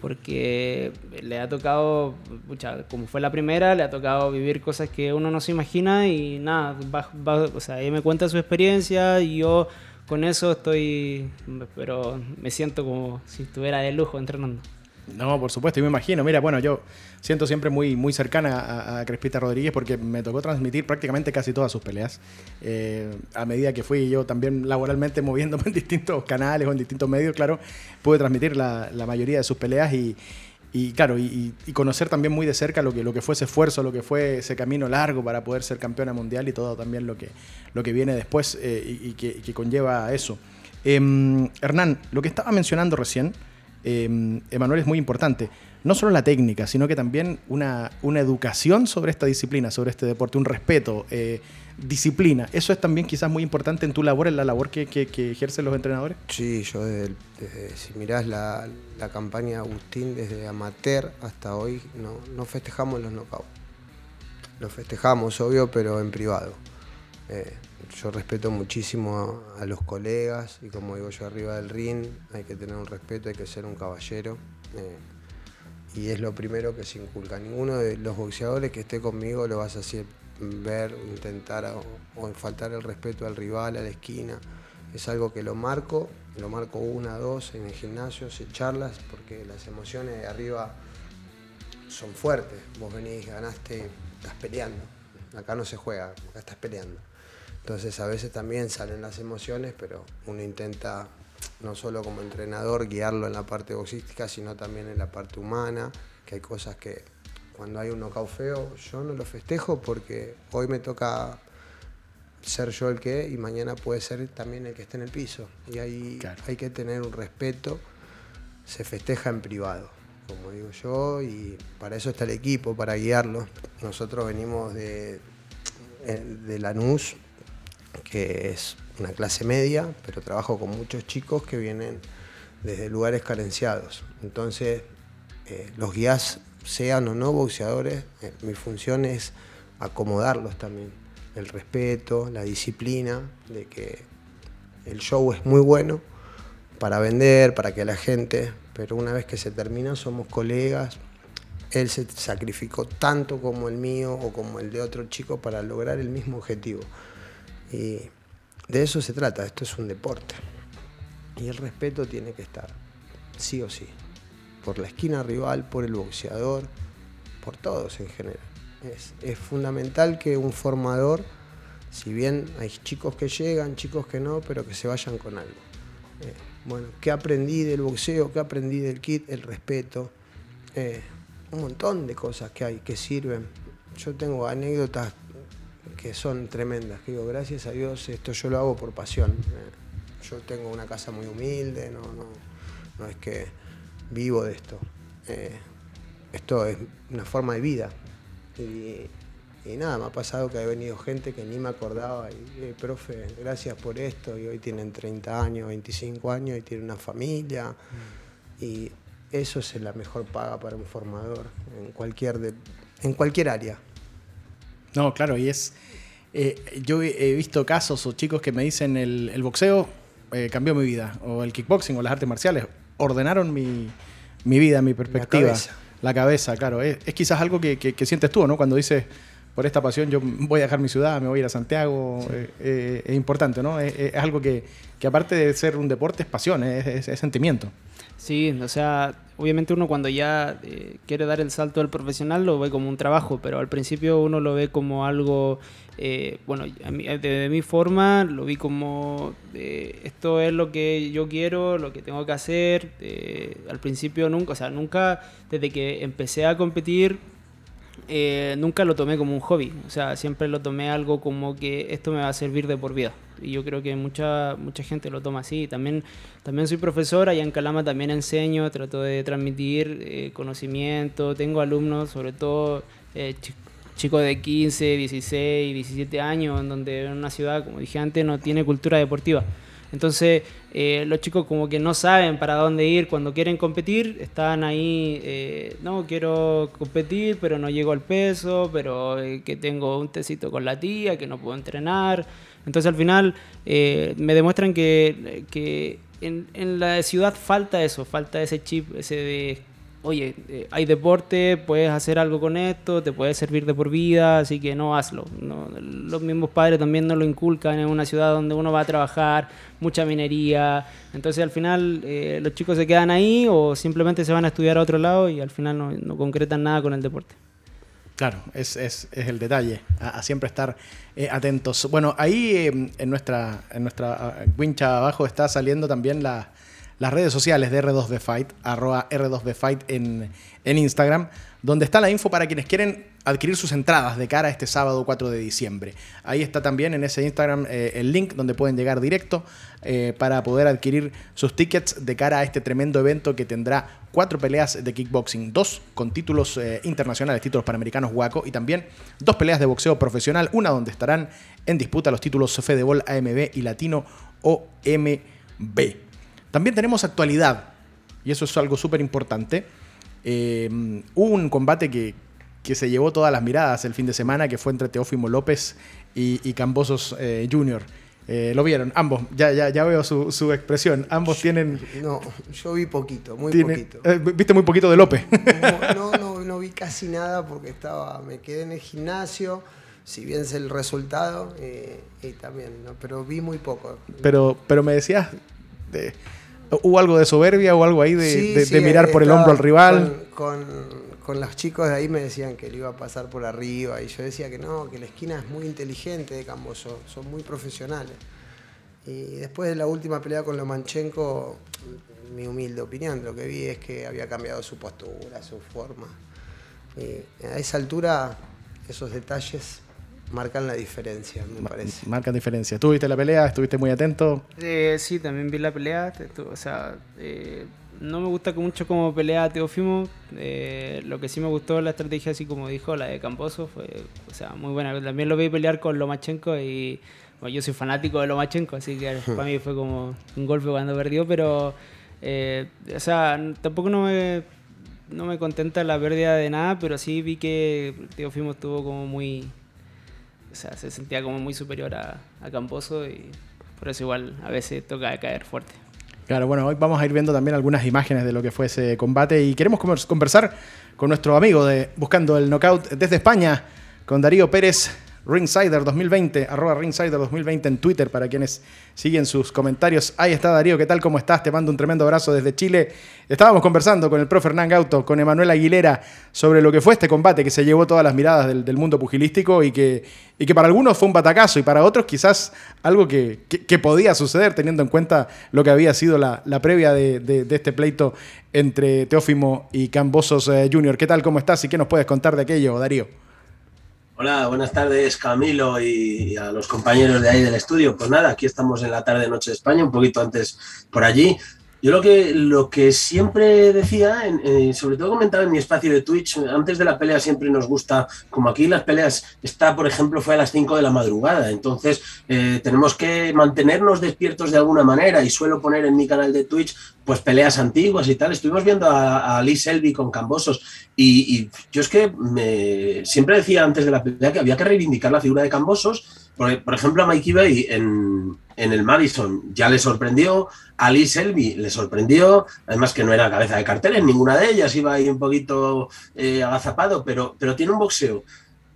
porque le ha tocado, pucha, como fue la primera, le ha tocado vivir cosas que uno no se imagina y nada, va, va, o sea, ella me cuenta su experiencia y yo con eso estoy, pero me siento como si estuviera de lujo entrenando. No, por supuesto, y me imagino. Mira, bueno, yo siento siempre muy, muy cercana a, Crespita Rodríguez porque me tocó transmitir prácticamente casi todas sus peleas. Eh, a medida que fui yo también laboralmente <laughs> moviéndome en distintos canales o en distintos medios, claro, pude transmitir la mayoría de sus peleas y, y claro, y, conocer también muy de cerca lo que, lo que fue ese esfuerzo, lo que fue ese camino largo para poder ser campeona mundial y todo también lo que, lo que viene después eh, y, que, conlleva eso. Eh, Hernán, lo que estaba mencionando recién, eh, Emanuel, es muy importante. No solo la técnica, sino que también una, una educación sobre esta disciplina, sobre este deporte, un respeto, eh, disciplina. ¿Eso es también quizás muy importante en tu labor, en la labor que, ejercen los entrenadores? Sí, yo desde, si mirás la, la, campaña Agustín, desde amateur hasta hoy, no, no festejamos los knockouts. Los festejamos, obvio, pero en privado. Eh, yo respeto muchísimo a, a, los colegas y como digo yo arriba del ring, hay que tener un respeto, hay que ser un caballero. Eh, y es lo primero que se inculca. Ninguno de los boxeadores que esté conmigo lo vas a hacer ver, intentar o, faltar el respeto al rival, a la esquina. Es algo que lo marco, lo marco una, dos en el gimnasio, se charlas, porque las emociones de arriba son fuertes. Vos venís, ganaste, estás peleando. Acá no se juega, acá estás peleando. Entonces a veces también salen las emociones, pero uno intenta no solo como entrenador guiarlo en la parte boxística, sino también en la parte humana, que hay cosas que cuando hay un knockout feo yo no lo festejo porque hoy me toca ser yo el que y mañana puede ser también el que esté en el piso. Y ahí claro. hay que tener un respeto, se festeja en privado, como digo yo, y para eso está el equipo, para guiarlo. Nosotros venimos de, de Lanús, que es una clase media, pero trabajo con muchos chicos que vienen desde lugares carenciados. Entonces, eh, los guías sean o no boxeadores, eh, mi función es acomodarlos también. El respeto, la disciplina, de que el show es muy bueno para vender, para que la gente, pero una vez que se termina somos colegas. Él se sacrificó tanto como el mío o como el de otro chico para lograr el mismo objetivo. Y de eso se trata, esto es un deporte. Y el respeto tiene que estar, sí o sí, por la esquina rival, por el boxeador, por todos en general. Es, fundamental que un formador, si bien hay chicos que llegan, chicos que no, pero que se vayan con algo. Eh, bueno, ¿qué aprendí del boxeo? ¿Qué aprendí del kit? El respeto. Eh, un montón de cosas que hay que sirven. Yo tengo anécdotas que son tremendas. Que digo, gracias a Dios, esto yo lo hago por pasión. Eh, yo tengo una casa muy humilde, no, no, no es que vivo de esto. Eh, esto es una forma de vida. Y, nada, me ha pasado que ha venido gente que ni me acordaba. Y, eh, profe, gracias por esto. Y hoy tienen 30 años, 25 años y tienen una familia. Mm. Y eso es la mejor paga para un formador en cualquier, de, en cualquier área. No, claro, y es. Eh, yo he visto casos o chicos que me dicen el, boxeo cambió mi vida, o el kickboxing o las artes marciales ordenaron mi, vida, mi perspectiva. La cabeza. claro. Es, quizás algo que, sientes tú, ¿no? Cuando dices, por esta pasión yo voy a dejar mi ciudad, me voy a ir a Santiago. Eh, eh, es importante, ¿no? Es, algo que, aparte de ser un deporte, es pasión, es, sentimiento. Sí, o sea, obviamente uno cuando ya eh, quiere dar el salto al profesional lo ve como un trabajo, pero al principio uno lo ve como algo eh, bueno, de mi forma lo vi como eh, esto es lo que yo quiero, lo que tengo que hacer. Eh, al principio nunca, o sea, nunca, desde que empecé a competir, nunca lo tomé como un hobby. O sea, siempre lo tomé algo como que esto me va a servir de por vida. Y yo creo que mucha, mucha gente lo toma así. También, también soy profesora, allá en Calama también enseño, trato de transmitir conocimiento. Tengo alumnos, sobre todo chicos de 15, 16, 17 años, en donde en una ciudad, como dije antes, no tiene cultura deportiva. Entonces, eh, los chicos como que no saben para dónde ir cuando quieren competir, están ahí, eh, no, quiero competir, pero no llego al peso, pero eh, que tengo un tecito con la tía, que no puedo entrenar. Entonces, al final, me demuestran que, que en, en, la ciudad falta eso, falta ese chip, ese de oye, eh, hay deporte, puedes hacer algo con esto, te puede servir de por vida, así que no hazlo. Los mismos padres también no lo inculcan en una ciudad donde uno va a trabajar, mucha minería. Entonces al final eh, los chicos se quedan ahí o simplemente se van a estudiar a otro lado y al final no, concretan nada con el deporte. Claro, es, es, es el detalle, a, siempre estar eh, atentos. Bueno, ahí en nuestra, en nuestra wincha abajo está saliendo también la, las redes sociales de R2B Fight, arroba R2B Fight en, Instagram, donde está la info para quienes quieren adquirir sus entradas de cara a este sábado 4 de diciembre. Ahí está también en ese Instagram eh, el link donde pueden llegar directo eh, para poder adquirir sus tickets de cara a este tremendo evento que tendrá cuatro peleas de kickboxing, dos con títulos eh, internacionales, títulos panamericanos Waco, y también dos peleas de boxeo profesional, una donde estarán en disputa los títulos Fedebol AMB y Latino OMB. También tenemos actualidad, y eso es algo súper importante. Eh, hubo un combate que, se llevó todas las miradas el fin de semana, que fue entre Teófimo López y, y Cambosos eh, Jr. Eh, lo vieron, ambos, ya, ya, ya veo su, expresión. Ambos tienen. No, yo vi poquito, muy poquito. ¿Viste muy poquito de López? <laughs> No, no, no, vi casi nada porque estaba, me quedé en el gimnasio, si bien es el resultado, y también, pero vi muy poco. Pero, pero me decías, de, ¿Hubo algo de soberbia o algo ahí de, mirar por el hombro al rival? Con, con, los chicos de ahí me decían que le iba a pasar por arriba y yo decía que no, que la esquina es muy inteligente de Camboso, son muy profesionales. Y después de la última pelea con Lomanchenko, mi humilde opinión, lo que vi es que había cambiado su postura, su forma. Y a esa altura, esos detalles marcan la diferencia, me parece. Marcan diferencia. ¿Tú viste la pelea? ¿Estuviste muy atento? Eh, sí, también vi la pelea. O sea, eh, no me gusta mucho como pelea Teófimo. Eh, lo que sí me gustó la estrategia, así como dijo la de Camposo, fue o sea, muy buena. También lo vi pelear con Lomachenko y bueno, yo soy fanático de Lomachenko, así que para mí fue como un golpe cuando perdió, pero o sea, tampoco no me no me contenta la pérdida de nada, pero sí vi que Teofimo estuvo como muy. O sea, se sentía como muy superior a, Camposo y por eso igual a veces toca caer fuerte. Claro, bueno, hoy vamos a ir viendo también algunas imágenes de lo que fue ese combate y queremos conversar con nuestro amigo de Buscando el Knockout desde España, con Darío Pérez. Ringsider 2020, arroba Ringsider 2020 en Twitter para quienes siguen sus comentarios. Ahí está Darío, ¿qué tal? ¿Cómo estás? Te mando un tremendo abrazo desde Chile. Estábamos conversando con el profe Hernán Gauto, con Emanuel Aguilera, sobre lo que fue este combate que se llevó todas las miradas del, mundo pugilístico y que, y que para algunos fue un batacazo y para otros quizás algo que, podía suceder teniendo en cuenta lo que había sido la, previa de, este pleito entre Teófimo y Cambosos eh, Jr. ¿Qué tal? ¿Cómo estás? ¿Y qué nos puedes contar de aquello, Darío? Hola, buenas tardes Camilo y a los compañeros de ahí del estudio. Pues nada, aquí estamos en la tarde noche de España, un poquito antes por allí. Yo lo que, lo que siempre decía, sobre todo comentaba en mi espacio de Twitch, antes de la pelea siempre nos gusta, como aquí las peleas, está, por ejemplo, fue a las 5 de la madrugada, entonces eh, tenemos que mantenernos despiertos de alguna manera y suelo poner en mi canal de Twitch pues peleas antiguas y tal. Estuvimos viendo a, a Lee Selby con Cambosos y, yo es que me, siempre decía antes de la pelea que había que reivindicar la figura de Cambosos por, ejemplo, a Mikey Bay en, el Madison ya le sorprendió, a Lee Selby le sorprendió, además que no era cabeza de cartel en ninguna de ellas, iba ahí un poquito eh, agazapado, pero, pero tiene un boxeo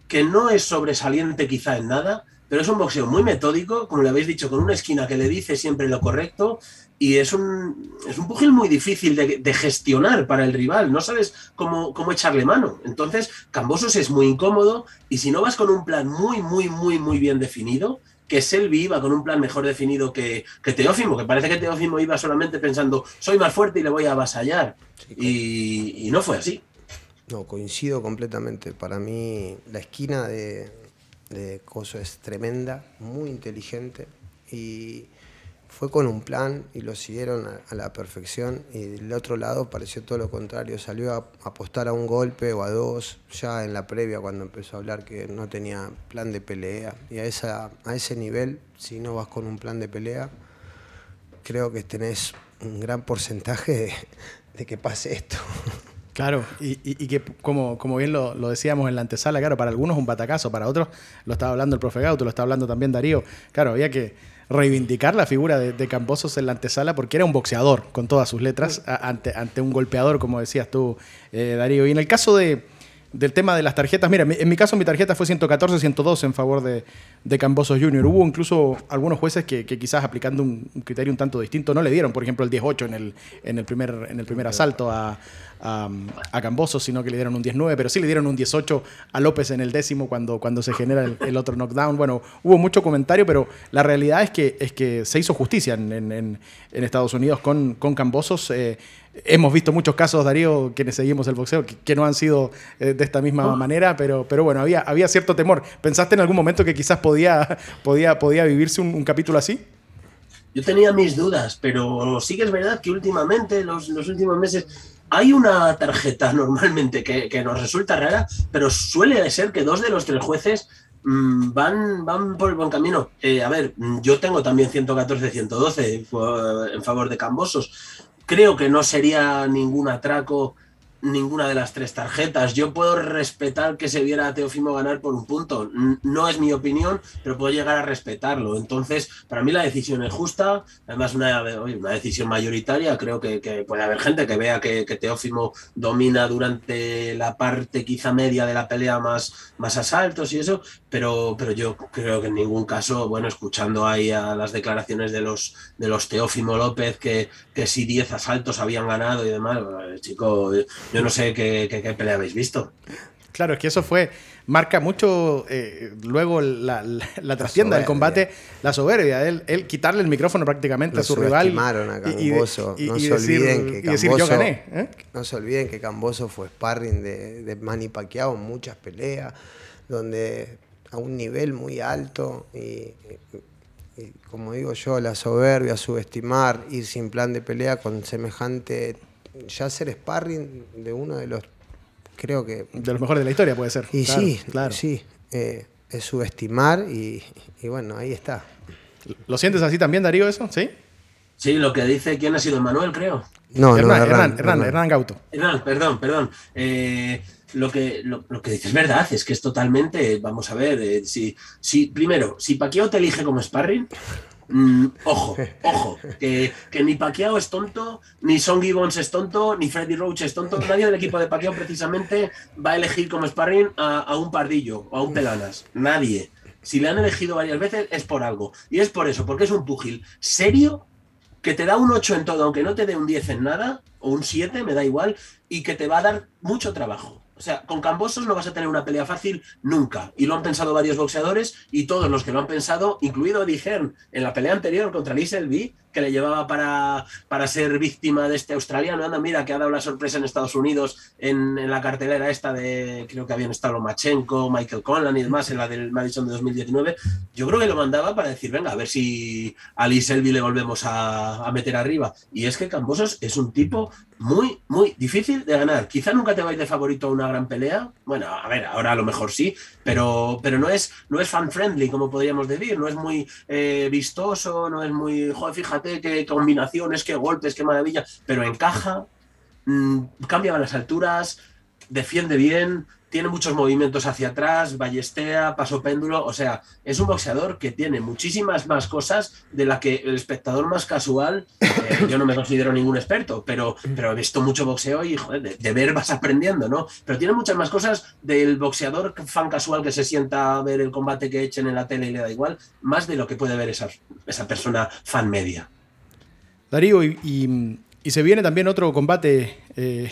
que no es sobresaliente quizá en nada, pero es un boxeo muy metódico, como le habéis dicho, con una esquina que le dice siempre lo correcto, y es un, es un pugil muy difícil de, gestionar para el rival, no sabes cómo, cómo, echarle mano. Entonces, Cambosos es muy incómodo y si no vas con un plan muy, muy, muy, muy bien definido, que Selvi iba con un plan mejor definido que, que Teófimo, que parece que Teófimo iba solamente pensando, soy más fuerte y le voy a avasallar. y, y no fue así. No, coincido completamente. Para mí la esquina de, de Coso es tremenda, muy inteligente y fue con un plan y lo siguieron a, la perfección. Y del otro lado pareció todo lo contrario, salió a apostar a un golpe o a dos ya en la previa cuando empezó a hablar que no tenía plan de pelea. Y a, esa, a ese nivel, si no vas con un plan de pelea, creo que tenés un gran porcentaje de, que pase esto. <laughs> Claro, y, que como, como bien lo, decíamos en la antesala, claro, para algunos un batacazo, para otros lo estaba hablando el profe Gauto, lo está hablando también Darío, claro, había que reivindicar la figura de, de, Camposos en la antesala porque era un boxeador con todas sus letras ante, ante un golpeador, como decías tú, eh, Darío. Y en el caso de, del tema de las tarjetas, mira, en mi caso mi tarjeta fue 114-102 en favor de, de Cambosos Jr. Hubo incluso algunos jueces que, quizás aplicando un, criterio un tanto distinto no le dieron, por ejemplo, el 18 en el, en el, primer, en el primer asalto a, a, Cambosos, sino que le dieron un 19, pero sí le dieron un 18 a López en el décimo cuando, cuando se genera el, otro knockdown. Bueno, hubo mucho comentario, pero la realidad es que, es que se hizo justicia en, en, Estados Unidos con, con Cambosos. Eh, hemos visto muchos casos, Darío, quienes seguimos el boxeo, que, no han sido eh, de esta misma oh. manera, pero, pero bueno, había, había cierto temor. ¿Pensaste en algún momento que quizás podía, podía, podía vivirse un, capítulo así? Yo tenía mis dudas, pero sí que es verdad que últimamente, los, los últimos meses, hay una tarjeta normalmente que, nos resulta rara, pero suele ser que dos de los tres jueces mm, van, van por el buen camino. Eh, a ver, yo tengo también 114-112 en favor de Cambosos. Creo que no sería ningún atraco ninguna de las tres tarjetas. Yo puedo respetar que se viera a Teofimo ganar por un punto. No es mi opinión, pero puedo llegar a respetarlo. Entonces, para mí la decisión es justa. Además, una, decisión mayoritaria. Creo que, puede haber gente que vea que, que, Teófimo domina durante la parte quizá media de la pelea más, más asaltos y eso. Pero, pero yo creo que en ningún caso, bueno, escuchando ahí a las declaraciones de los, de los Teófimo López, que, que si 10 asaltos habían ganado y demás, chico, yo no sé qué, qué, pelea habéis visto. Claro, es que eso fue, marca mucho eh, luego la, la, trastienda del combate, la soberbia, él, él, quitarle el micrófono prácticamente a su rival. a Camboso. no se olviden que Camboso, ¿eh? No se olviden que Camboso fue sparring de, de Manny Pacquiao en muchas peleas, donde a un nivel muy alto y, y como digo yo, la soberbia, subestimar, ir sin plan de pelea con semejante ya ser sparring de uno de los, creo que... De los mejores de la historia puede ser. Y sí, claro. sí, eh, es subestimar y, bueno, ahí está. ¿Lo sientes así también, Darío, eso? ¿Sí? Sí, lo que dice, ¿quién ha sido? Manuel, creo. No, Hernán, no, Hernán, Hernán, Hernán Gauto. Hernán, perdón, perdón. Eh, lo que, lo, lo que dices es verdad, es que es totalmente, vamos a ver, eh, si, si, primero, si Paquiao te elige como sparring, mm, ojo, <laughs> ojo, que, que ni Paquiao es tonto, ni Son Gibbons es tonto, ni Freddy Roach es tonto, nadie del equipo de Paquiao precisamente va a elegir como sparring a, a un pardillo o a un pelanas, nadie. Si le han elegido varias veces es por algo. Y es por eso, porque es un púgil serio, que te da un 8 en todo, aunque no te dé un 10 en nada, o un 7, me da igual, y que te va a dar mucho trabajo. O sea, con Cambosos no vas a tener una pelea fácil nunca. Y lo han pensado varios boxeadores y todos los que lo han pensado, incluido Eddie Hearn en la pelea anterior contra Lee Selby, que le llevaba para, para ser víctima de este australiano. Anda, mira, que ha dado la sorpresa en Estados Unidos en, la cartelera esta de, creo que habían estado Lomachenko, Michael Conlan y demás, en la del Madison de 2019. Yo creo que lo mandaba para decir, venga, a ver si a Lee Selby le volvemos a, meter arriba. Y es que Cambosos es un tipo muy, muy difícil de ganar. Quizá nunca te vais de favorito a una gran pelea. Bueno, a ver, ahora a lo mejor sí, pero, pero no es, no es fan friendly, como podríamos decir. No es muy eh, vistoso, no es muy, joder, fíjate qué combinaciones, qué golpes, qué maravilla. Pero encaja, mmm, cambia las alturas, defiende bien, tiene muchos movimientos hacia atrás, ballestea, paso péndulo, o sea, es un boxeador que tiene muchísimas más cosas de la que el espectador más casual, eh, <laughs> yo no me considero ningún experto, pero, pero he visto mucho boxeo y joder, de, de, ver vas aprendiendo, ¿no? Pero tiene muchas más cosas del boxeador fan casual que se sienta a ver el combate que echen en la tele y le da igual, más de lo que puede ver esa, esa persona fan media. Darío, y, se viene también otro combate eh,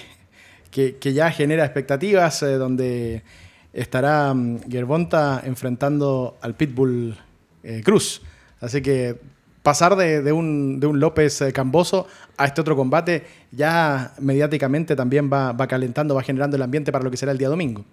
que, ya genera expectativas, eh, donde estará um, Gervonta enfrentando al Pitbull eh, Cruz. Así que pasar de, un, López Camboso a este otro combate ya mediáticamente también va, va, calentando, va generando el ambiente para lo que será el día domingo.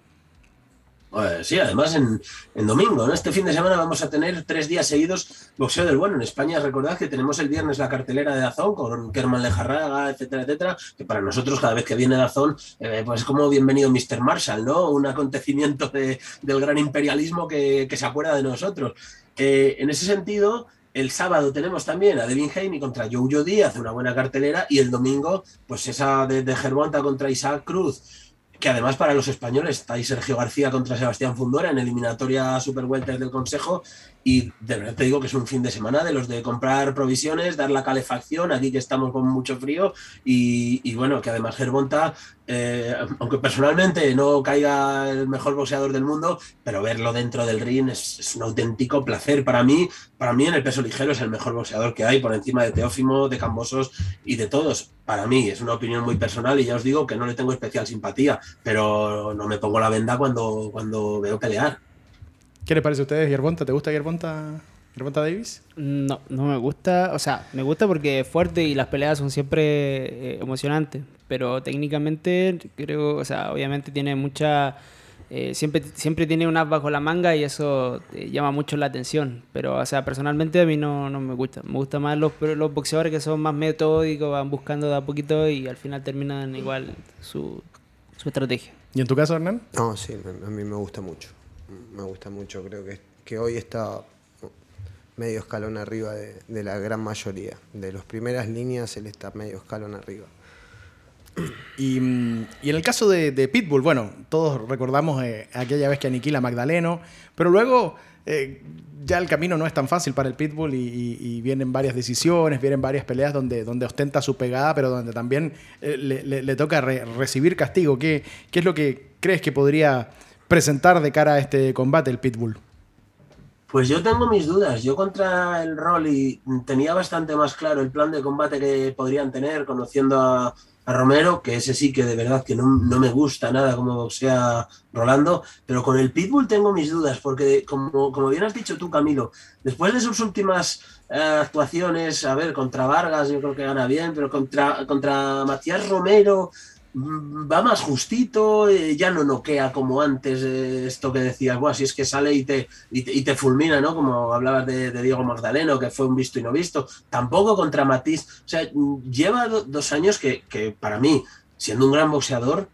Pues sí, además en, en, domingo, ¿no? Este fin de semana vamos a tener tres días seguidos boxeo del bueno. En España, recordad que tenemos el viernes la cartelera de Dazón con Kerman Lejarraga, etcétera, etcétera, que para nosotros cada vez que viene Dazón, eh, pues es como bienvenido Mr. Marshall, ¿no? Un acontecimiento de, del gran imperialismo que, que, se acuerda de nosotros. Eh, en ese sentido, el sábado tenemos también a Devin Haney contra Joe Díaz, una buena cartelera, y el domingo, pues esa de, de contra Isaac Cruz que además para los españoles está ahí Sergio García contra Sebastián Fundora en eliminatoria Super Welter del Consejo y de verdad te digo que es un fin de semana de los de comprar provisiones, dar la calefacción, aquí que estamos con mucho frío y, bueno, que además Gervonta, eh, aunque personalmente no caiga el mejor boxeador del mundo, pero verlo dentro del ring es, es, un auténtico placer para mí, para mí en el peso ligero es el mejor boxeador que hay por encima de Teófimo, de Cambosos y de todos. Para mí es una opinión muy personal y ya os digo que no le tengo especial simpatía, pero no me pongo la venda cuando, cuando veo pelear. ¿Qué les parece a ustedes, Yerbonta? ¿Te gusta Yerbonta, Yerbonta Davis? No, no me gusta. O sea, me gusta porque es fuerte y las peleas son siempre eh, emocionantes. Pero técnicamente, creo, o sea, obviamente tiene mucha. Eh, siempre, siempre tiene un as bajo la manga y eso eh, llama mucho la atención. Pero, o sea, personalmente a mí no, no me gusta. Me gustan más los, los boxeadores que son más metódicos, van buscando de a poquito y al final terminan igual su, su estrategia. ¿Y en tu caso, Hernán? No, sí, a mí me gusta mucho me gusta mucho. Creo que, que hoy está medio escalón arriba de, la gran mayoría. De las primeras líneas, él está medio escalón arriba. Y, y en el caso de, Pitbull, bueno, todos recordamos eh, aquella vez que aniquila a Magdaleno, pero luego eh, ya el camino no es tan fácil para el Pitbull y, vienen varias decisiones, vienen varias peleas donde, donde ostenta su pegada, pero donde también eh, le, toca re, recibir castigo. ¿Qué, ¿Qué es lo que crees que podría presentar de cara a este combate el Pitbull? Pues yo tengo mis dudas. Yo contra el Rolly tenía bastante más claro el plan de combate que podrían tener, conociendo a, Romero, que ese sí que de verdad que no, no, me gusta nada como boxea Rolando, pero con el Pitbull tengo mis dudas, porque como, como bien has dicho tú, Camilo, después de sus últimas eh, actuaciones, a ver, contra Vargas yo creo que gana bien, pero contra, contra Matías Romero va más justito, eh, ya no noquea como antes eh, esto que decías, bueno, si es que sale y te, y te, fulmina, ¿no? Como hablabas de, de, Diego Magdaleno, que fue un visto y no visto, tampoco contra Matiz, o sea, lleva do, dos años que, que, para mí, siendo un gran boxeador,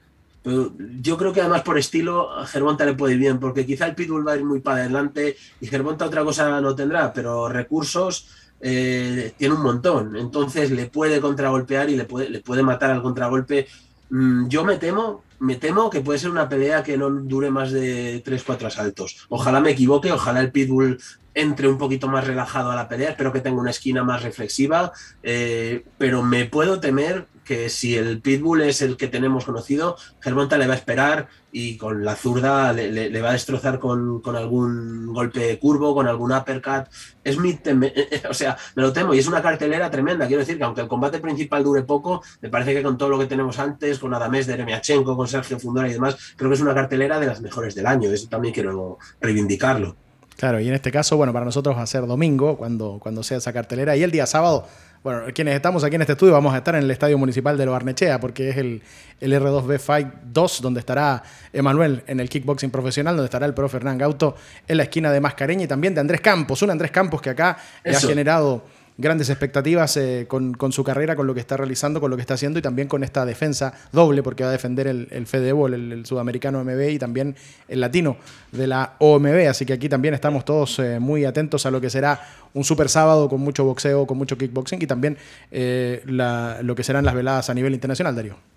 yo creo que además por estilo a Germonta le puede ir bien, porque quizá el Pitbull va a ir muy para adelante y Germonta otra cosa no tendrá, pero recursos eh, tiene un montón. Entonces le puede contragolpear y le puede, le puede matar al contragolpe. Mm, yo me temo, me temo que puede ser una pelea que no dure más de 3-4 asaltos. Ojalá me equivoque, ojalá el Pitbull entre un poquito más relajado a la pelea, espero que tenga una esquina más reflexiva, eh, pero me puedo temer que si el Pitbull es el que tenemos conocido, Germonta le va a esperar y con la zurda le, va a destrozar con, algún golpe curvo, con algún uppercut. Es mi <laughs> o sea, me lo temo y es una cartelera tremenda. Quiero decir que aunque el combate principal dure poco, me parece que con todo lo que tenemos antes, con Adames de Remiachenko, con Sergio Fundora y demás, creo que es una cartelera de las mejores del año. Eso también quiero reivindicarlo. Claro, y en este caso, bueno, para nosotros va a ser domingo cuando, cuando sea esa cartelera. Y el día sábado bueno, quienes estamos aquí en este estudio vamos a estar en el Estadio Municipal de Lo Barnechea, porque es el, el R2B Fight 2, donde estará Emanuel en el kickboxing profesional, donde estará el profe Hernán Gauto en la esquina de Mascareña y también de Andrés Campos, un Andrés Campos que acá ha generado grandes expectativas eh, con, su carrera, con lo que está realizando, con lo que está haciendo y también con esta defensa doble, porque va a defender el, el Fedebol, el, sudamericano MB y también el latino de la OMB. Así que aquí también estamos todos eh, muy atentos a lo que será un super sábado con mucho boxeo, con mucho kickboxing y también eh, lo que serán las veladas a nivel internacional, Darío.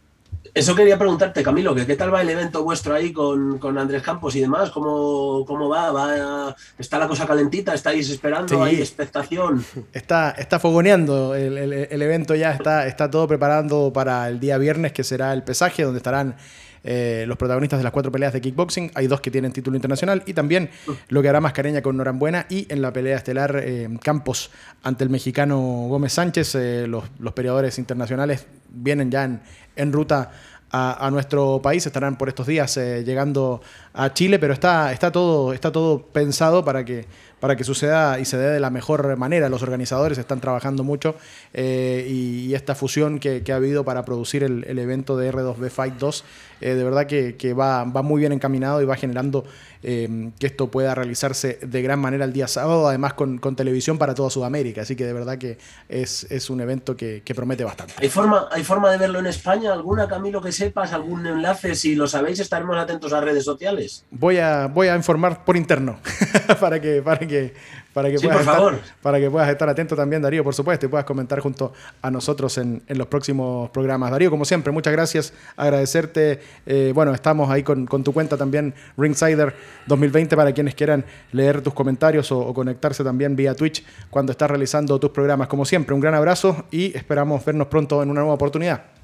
Eso quería preguntarte, Camilo, que qué tal va el evento vuestro ahí con, Andrés Campos y demás, ¿Cómo, cómo va? va? ¿Está la cosa calentita? ¿Estáis esperando? ¿Hay expectación? <laughs> Está, está fogoneando, el, evento ya está, está todo preparando para el día viernes, que será el pesaje, donde estarán eh, los protagonistas de las cuatro peleas de kickboxing. Hay dos que tienen título internacional y también lo que hará Mascareña con Norambuena y en la pelea estelar eh, Campos ante el mexicano Gómez Sánchez. Eh, los, los peleadores internacionales vienen ya en, en ruta a, nuestro país, estarán por estos días eh, llegando a Chile, pero está, está, todo, está todo pensado para que, para que suceda y se dé de la mejor manera. Los organizadores están trabajando mucho eh, y, esta fusión que, ha habido para producir el, evento de R2B Fight 2 eh, de verdad que, va, va, muy bien encaminado y va generando eh, que esto pueda realizarse de gran manera el día sábado, además con, televisión para toda Sudamérica. Así que de verdad que es, un evento que, promete bastante. ¿Hay forma, ¿Hay forma de verlo en España? ¿Alguna, Camilo, que sepas? ¿Algún enlace? Si lo sabéis, estaremos atentos a redes sociales. Voy a, voy a informar por interno <laughs> para que, para que para que, puedas estar, para que puedas estar atento también, Darío, por supuesto, y puedas comentar junto a nosotros en, los próximos programas. Darío, como siempre, muchas gracias, agradecerte. Eh, bueno, estamos ahí con, tu cuenta también, Ringsider 2020, para quienes quieran leer tus comentarios o, conectarse también vía Twitch cuando estás realizando tus programas. Como siempre, un gran abrazo y esperamos vernos pronto en una nueva oportunidad.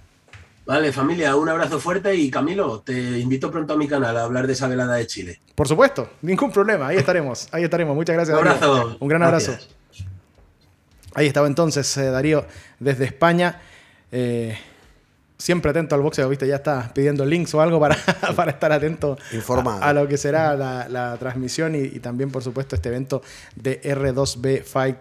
Vale, familia, un abrazo fuerte y Camilo, te invito pronto a mi canal a hablar de esa velada de Chile. Por supuesto, ningún problema, ahí estaremos, ahí estaremos. Muchas gracias. Un abrazo. Un gran abrazo. Ahí estaba entonces eh, Darío desde España. Eh, siempre atento al boxeo, ¿viste? Ya está pidiendo links o algo para, <laughs> para estar atento a, lo que será la, transmisión y, también, por supuesto, este evento de R2B Fight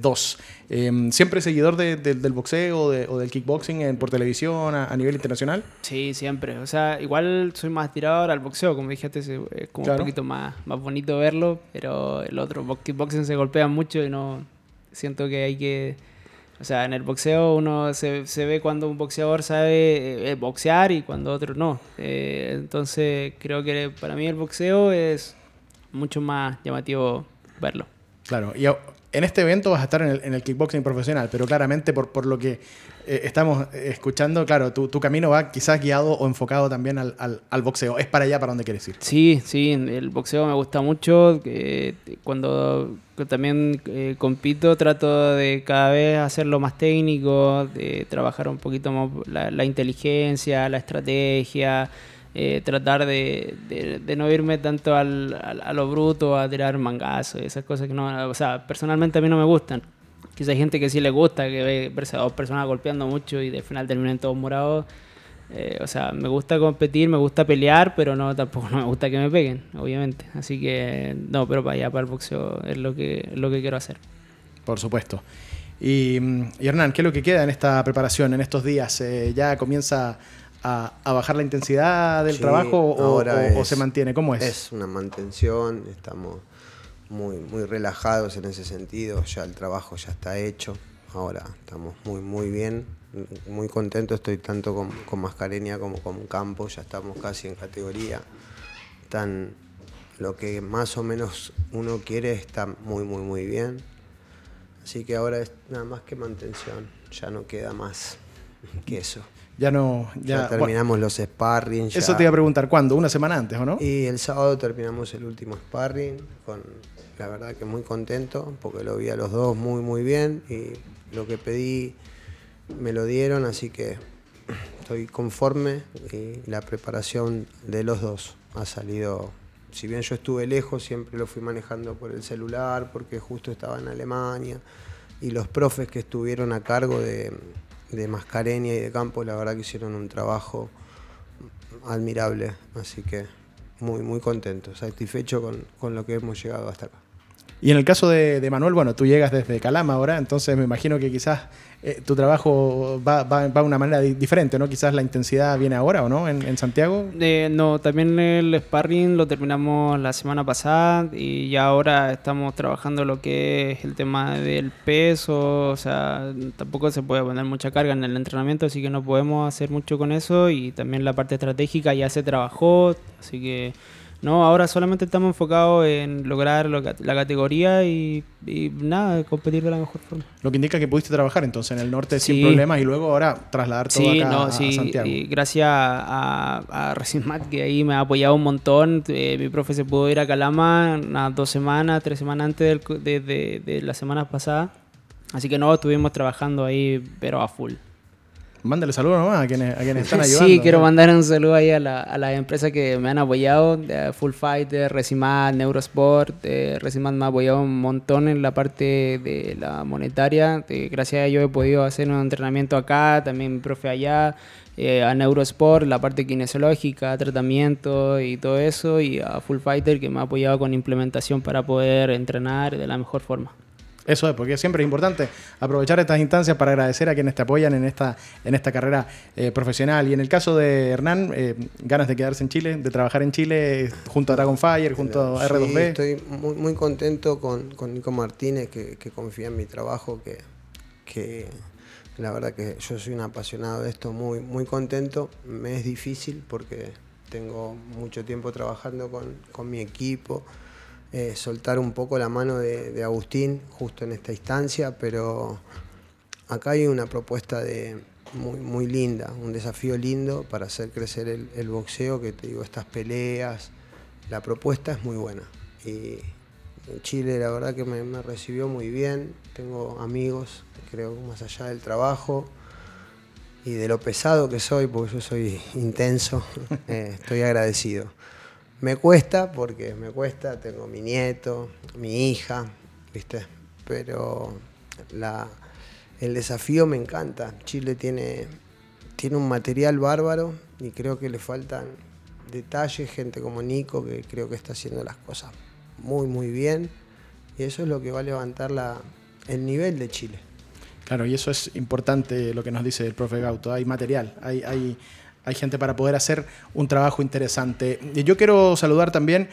2. Eh, em, ¿Siempre seguidor del boxeo o del kickboxing en, por televisión a, nivel internacional? Sí, siempre. O sea, igual soy más tirador al boxeo, como dijiste, es como un poquito más, más bonito verlo, pero el otro, kickboxing se golpea mucho y no siento que hay que o sea, en el boxeo uno se, se ve cuando un boxeador sabe eh, boxear y cuando otro no. Eh, entonces creo que para mí el boxeo es mucho más llamativo verlo. Claro, y en este evento vas a estar en el, en el kickboxing profesional, pero claramente por, por lo que eh, estamos escuchando, claro, tu, tu, camino va quizás guiado o enfocado también al, al, boxeo. ¿Es para allá para donde quieres ir? Sí, sí, el boxeo me gusta mucho. cuando también eh, compito trato de cada vez hacerlo más técnico, de trabajar un poquito más la, inteligencia, la estrategia. Eh, tratar de, de, no irme tanto al, a lo bruto, a tirar mangazos, esas cosas que no, o sea, personalmente a mí no me gustan. Quizá hay gente que sí le gusta, que ve verse a dos personas golpeando mucho y de final terminan todos morados. Eh, o sea, me gusta competir, me gusta pelear, pero no tampoco <laughs> no me gusta que me peguen, obviamente. Así que no, pero para allá, para el boxeo es lo que, lo que quiero hacer. Por supuesto. Y, Hernán, ¿qué es lo que queda en esta preparación, en estos días? Eh, ¿Ya comienza a, bajar la intensidad del trabajo o, se mantiene? ¿Cómo es? Es una mantención, estamos muy, muy relajados en ese sentido, ya el trabajo ya está hecho, ahora estamos muy, muy bien, muy contentos, estoy tanto con, con Mascareña como con Campo, ya estamos casi en categoría, tan, lo que más o menos uno quiere está muy, muy, muy bien. Así que ahora es nada más que mantención, ya no queda más <laughs> que eso. Ya no. Ya, Ya, terminamos los sparring. eso te iba a preguntar, ¿cuándo? ¿Una semana antes o no? Y el sábado terminamos el último sparring, con la verdad que muy contento, porque lo vi a los dos muy muy bien y lo que pedí me lo dieron, así que estoy conforme y la preparación de los dos ha salido, si bien yo estuve lejos, siempre lo fui manejando por el celular, porque justo estaba en Alemania, y los profes que estuvieron a cargo de, de Mascareña y de Campo, la verdad que hicieron un trabajo admirable, así que muy, muy contento, satisfecho con, con lo que hemos llegado hasta acá. Y en el caso de, Manuel, bueno, tú llegas desde Calama ahora, entonces me imagino que quizás eh, tu trabajo va, va- va de una manera di- diferente, ¿no? Quizás la intensidad viene ahora o no en, en Santiago. Eh, no, también el sparring lo terminamos la semana pasada y ya ahora estamos trabajando lo que es el tema del peso, o sea, tampoco se puede poner mucha carga en el entrenamiento, así que no podemos hacer mucho con eso y también la parte estratégica ya se trabajó, así que no, ahora solamente estamos enfocados en lograr lo la categoría y, y nada, competir de la mejor forma. Lo que indica que pudiste trabajar entonces en el norte sin problemas y luego ahora trasladar todo Sí, acá no, a- a sí, Santiago. y gracias a, a Resinmat, que ahí me ha apoyado un montón. Eh, mi profe se pudo ir a Calama unas dos semanas, tres semanas antes del de, de, de las semanas pasadas. Así que no, estuvimos trabajando ahí, pero a full. Mándale saludos nomás a quienes, a quienes están ayudando. Sí, quiero ¿no? mandar un saludo ahí a, la- a las empresas que me han apoyado, Full Fighter, Resimat, Neurosport. Eh, Resimat me ha apoyado un montón en la parte de la monetaria. Eh, gracias a ellos he podido hacer un entrenamiento acá, también mi profe allá. eh, a Neurosport, la parte kinesiológica, tratamiento y todo eso. Y a Full Fighter que me ha apoyado con implementación para poder entrenar de la mejor forma. Eso es, porque siempre es importante aprovechar estas instancias para agradecer a quienes te apoyan en esta, en esta carrera eh, profesional. Y en el caso de Hernán, eh, ganas de quedarse en Chile, de trabajar en Chile junto a Dragonfire, junto a Sí, R2B. estoy muy, muy contento con, con Nico Martínez, que, que confía en mi trabajo, que, que la verdad que yo soy un apasionado de esto, muy, muy contento. Me es difícil porque tengo mucho tiempo trabajando con, con mi equipo, eh, soltar un poco la mano de, Agustín justo en esta instancia, pero acá hay una propuesta de muy, muy linda, un desafío lindo para hacer crecer el, boxeo, que te digo, estas peleas, la propuesta es muy buena. Y Chile la verdad que me, me recibió muy bien, tengo amigos, creo, más allá del trabajo y de lo pesado que soy, porque yo soy intenso, <laughs> eh, estoy agradecido. Me cuesta, porque me cuesta, tengo mi nieto, mi hija, ¿viste? Pero el desafío me encanta. Chile tiene, tiene un material bárbaro y creo que le faltan detalles, gente como Nico, que creo que está haciendo las cosas muy, muy bien. Y eso es lo que va a levantar el nivel de Chile. Claro, y eso es importante lo que nos dice el profe Gauto. Hay material, hay, hay gente para poder hacer un trabajo interesante. Yo quiero saludar también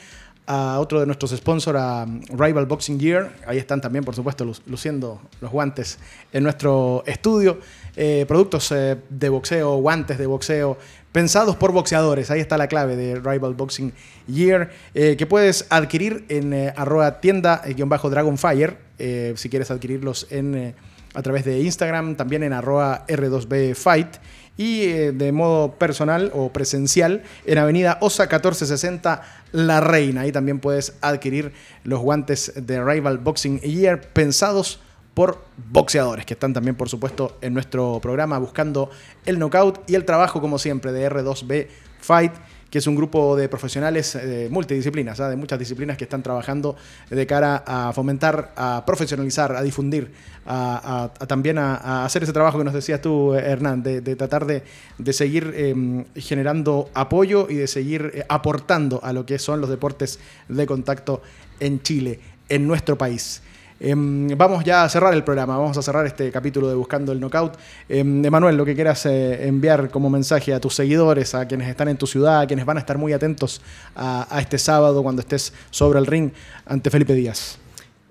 a otro de nuestros sponsors, a Rival Boxing Gear. Ahí están también, por supuesto, lu- luciendo los guantes en nuestro estudio. Eh, productos eh, de boxeo, guantes de boxeo, pensados por boxeadores. Ahí está la clave de Rival Boxing Gear, eh, que puedes adquirir en arroba tienda guion bajo Dragonfire, eh, si quieres adquirirlos en... a través de Instagram, también en arroba R2B Fight y eh, de modo personal o presencial en Avenida Osa 1460 La Reina. Ahí también puedes adquirir los guantes de Rival Boxing Year pensados por boxeadores que están también, por supuesto, en nuestro programa buscando el knockout y el trabajo, como siempre, de R2B Fight que es un grupo de profesionales eh, multidisciplinas, ¿ah? de muchas disciplinas que están trabajando de cara a fomentar, a profesionalizar, a difundir, a, también a, hacer ese trabajo que nos decías tú, eh, Hernán, de, de tratar de, de seguir eh, generando apoyo y de seguir eh, aportando a lo que son los deportes de contacto en Chile, en nuestro país. Em, vamos ya a cerrar el programa, vamos a cerrar este capítulo de Buscando el Knockout. Em, Emanuel, lo que quieras eh, enviar como mensaje a tus seguidores, a quienes están en tu ciudad, a quienes van a estar muy atentos a, a este sábado cuando estés sobre el ring ante Felipe Díaz.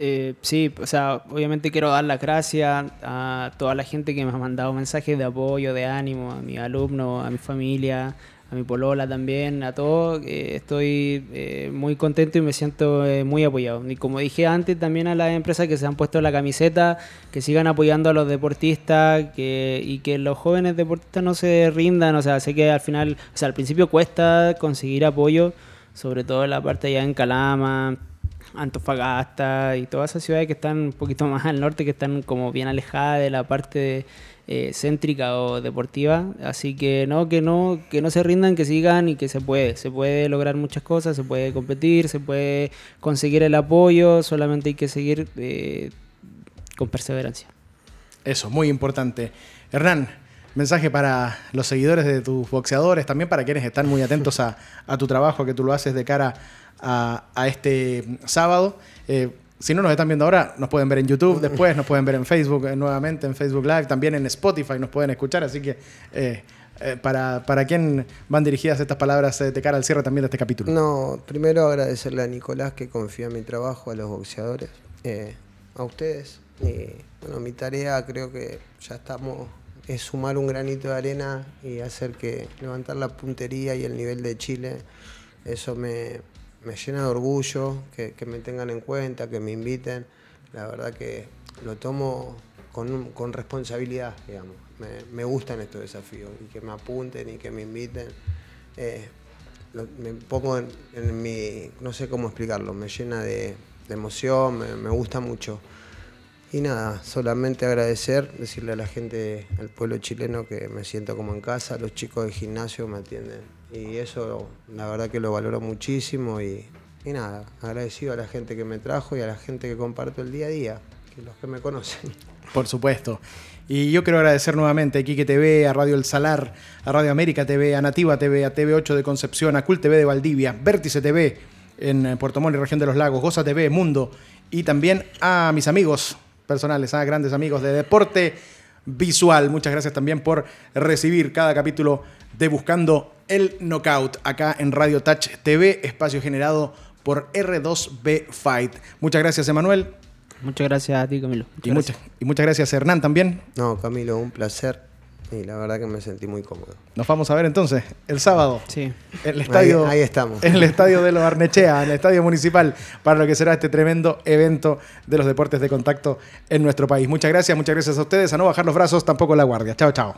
Eh, sí, o sea, obviamente quiero dar las gracias a toda la gente que me ha mandado mensajes de apoyo, de ánimo, a mis alumnos, a mi familia, a mi polola también, a todos. estoy eh, muy contento y me siento eh, muy apoyado. Y como dije antes, también a las empresas que se han puesto la camiseta, que sigan apoyando a los deportistas que, y que los jóvenes deportistas no se rindan. O sea, sé que al final, o sea, al principio cuesta conseguir apoyo, sobre todo en la parte allá en Calama. Antofagasta y todas esas ciudades que están un poquito <laughs> más al norte, que están como bien alejadas de la parte eh, céntrica o deportiva. Así que no, que no, que no se rindan, que sigan y que se puede. Se puede lograr muchas cosas, se puede competir, se puede conseguir el apoyo, solamente hay que seguir eh, con perseverancia. Eso, muy importante. Hernán, mensaje para los seguidores de tus boxeadores, también para quienes están muy atentos a, tu trabajo, que tú lo haces de cara a, a este sábado. Eh, si no nos están viendo ahora, nos pueden ver en YouTube después, nos pueden ver en Facebook eh, nuevamente, en Facebook Live, también en Spotify nos pueden escuchar, así que eh, eh, para, para quién van dirigidas estas palabras de cara al cierre también de este capítulo. No, primero agradecerle a Nicolás que confía en mi trabajo, a los boxeadores, a ustedes. Y bueno, mi tarea creo que ya estamos, es sumar un granito de arena y hacer que levantar la puntería y el nivel de Chile. Eso me, me llena de orgullo, que, me tengan en cuenta, que me inviten. La verdad que lo tomo con, responsabilidad, digamos. Me, me gustan estos desafíos y que me apunten y que me inviten. Eh, me pongo en, mi, no sé cómo explicarlo, me llena de, de emoción, me, me gusta mucho. Y nada, solamente agradecer, decirle a la gente, al pueblo chileno que me siento como en casa, los chicos del gimnasio me atienden. Y eso la verdad que lo valoro muchísimo y, nada, agradecido a la gente que me trajo y a la gente que comparto el día a día, que los que me conocen. Por supuesto. Y yo quiero agradecer nuevamente a Quique TV, a Radio El Salar, a Radio América TV, a Nativa TV, a TV8 de Concepción, a Cult TV de Valdivia, Vértice TV en Puerto Montt y Región de los Lagos, Goza TV, Mundo, y también a mis amigos personales, a grandes amigos de Deporte Visual. Muchas gracias también por recibir cada capítulo de Buscando el Knockout acá en Radio Touch TV, espacio generado por R2B Fight. Muchas gracias, Emanuel. Muchas gracias a ti, Camilo. Muchas Y muchas, y muchas gracias, Hernán, también. No, Camilo, un placer y la verdad que me sentí muy cómodo. Nos vamos a ver entonces el sábado. Sí. En el estadio, Ahí- ahí estamos. En el estadio de los Arnechea, en el estadio municipal, para lo que será este tremendo evento de los deportes de contacto en nuestro país. Muchas gracias, muchas gracias a ustedes. A no bajar los brazos, tampoco la guardia. Chao, chao.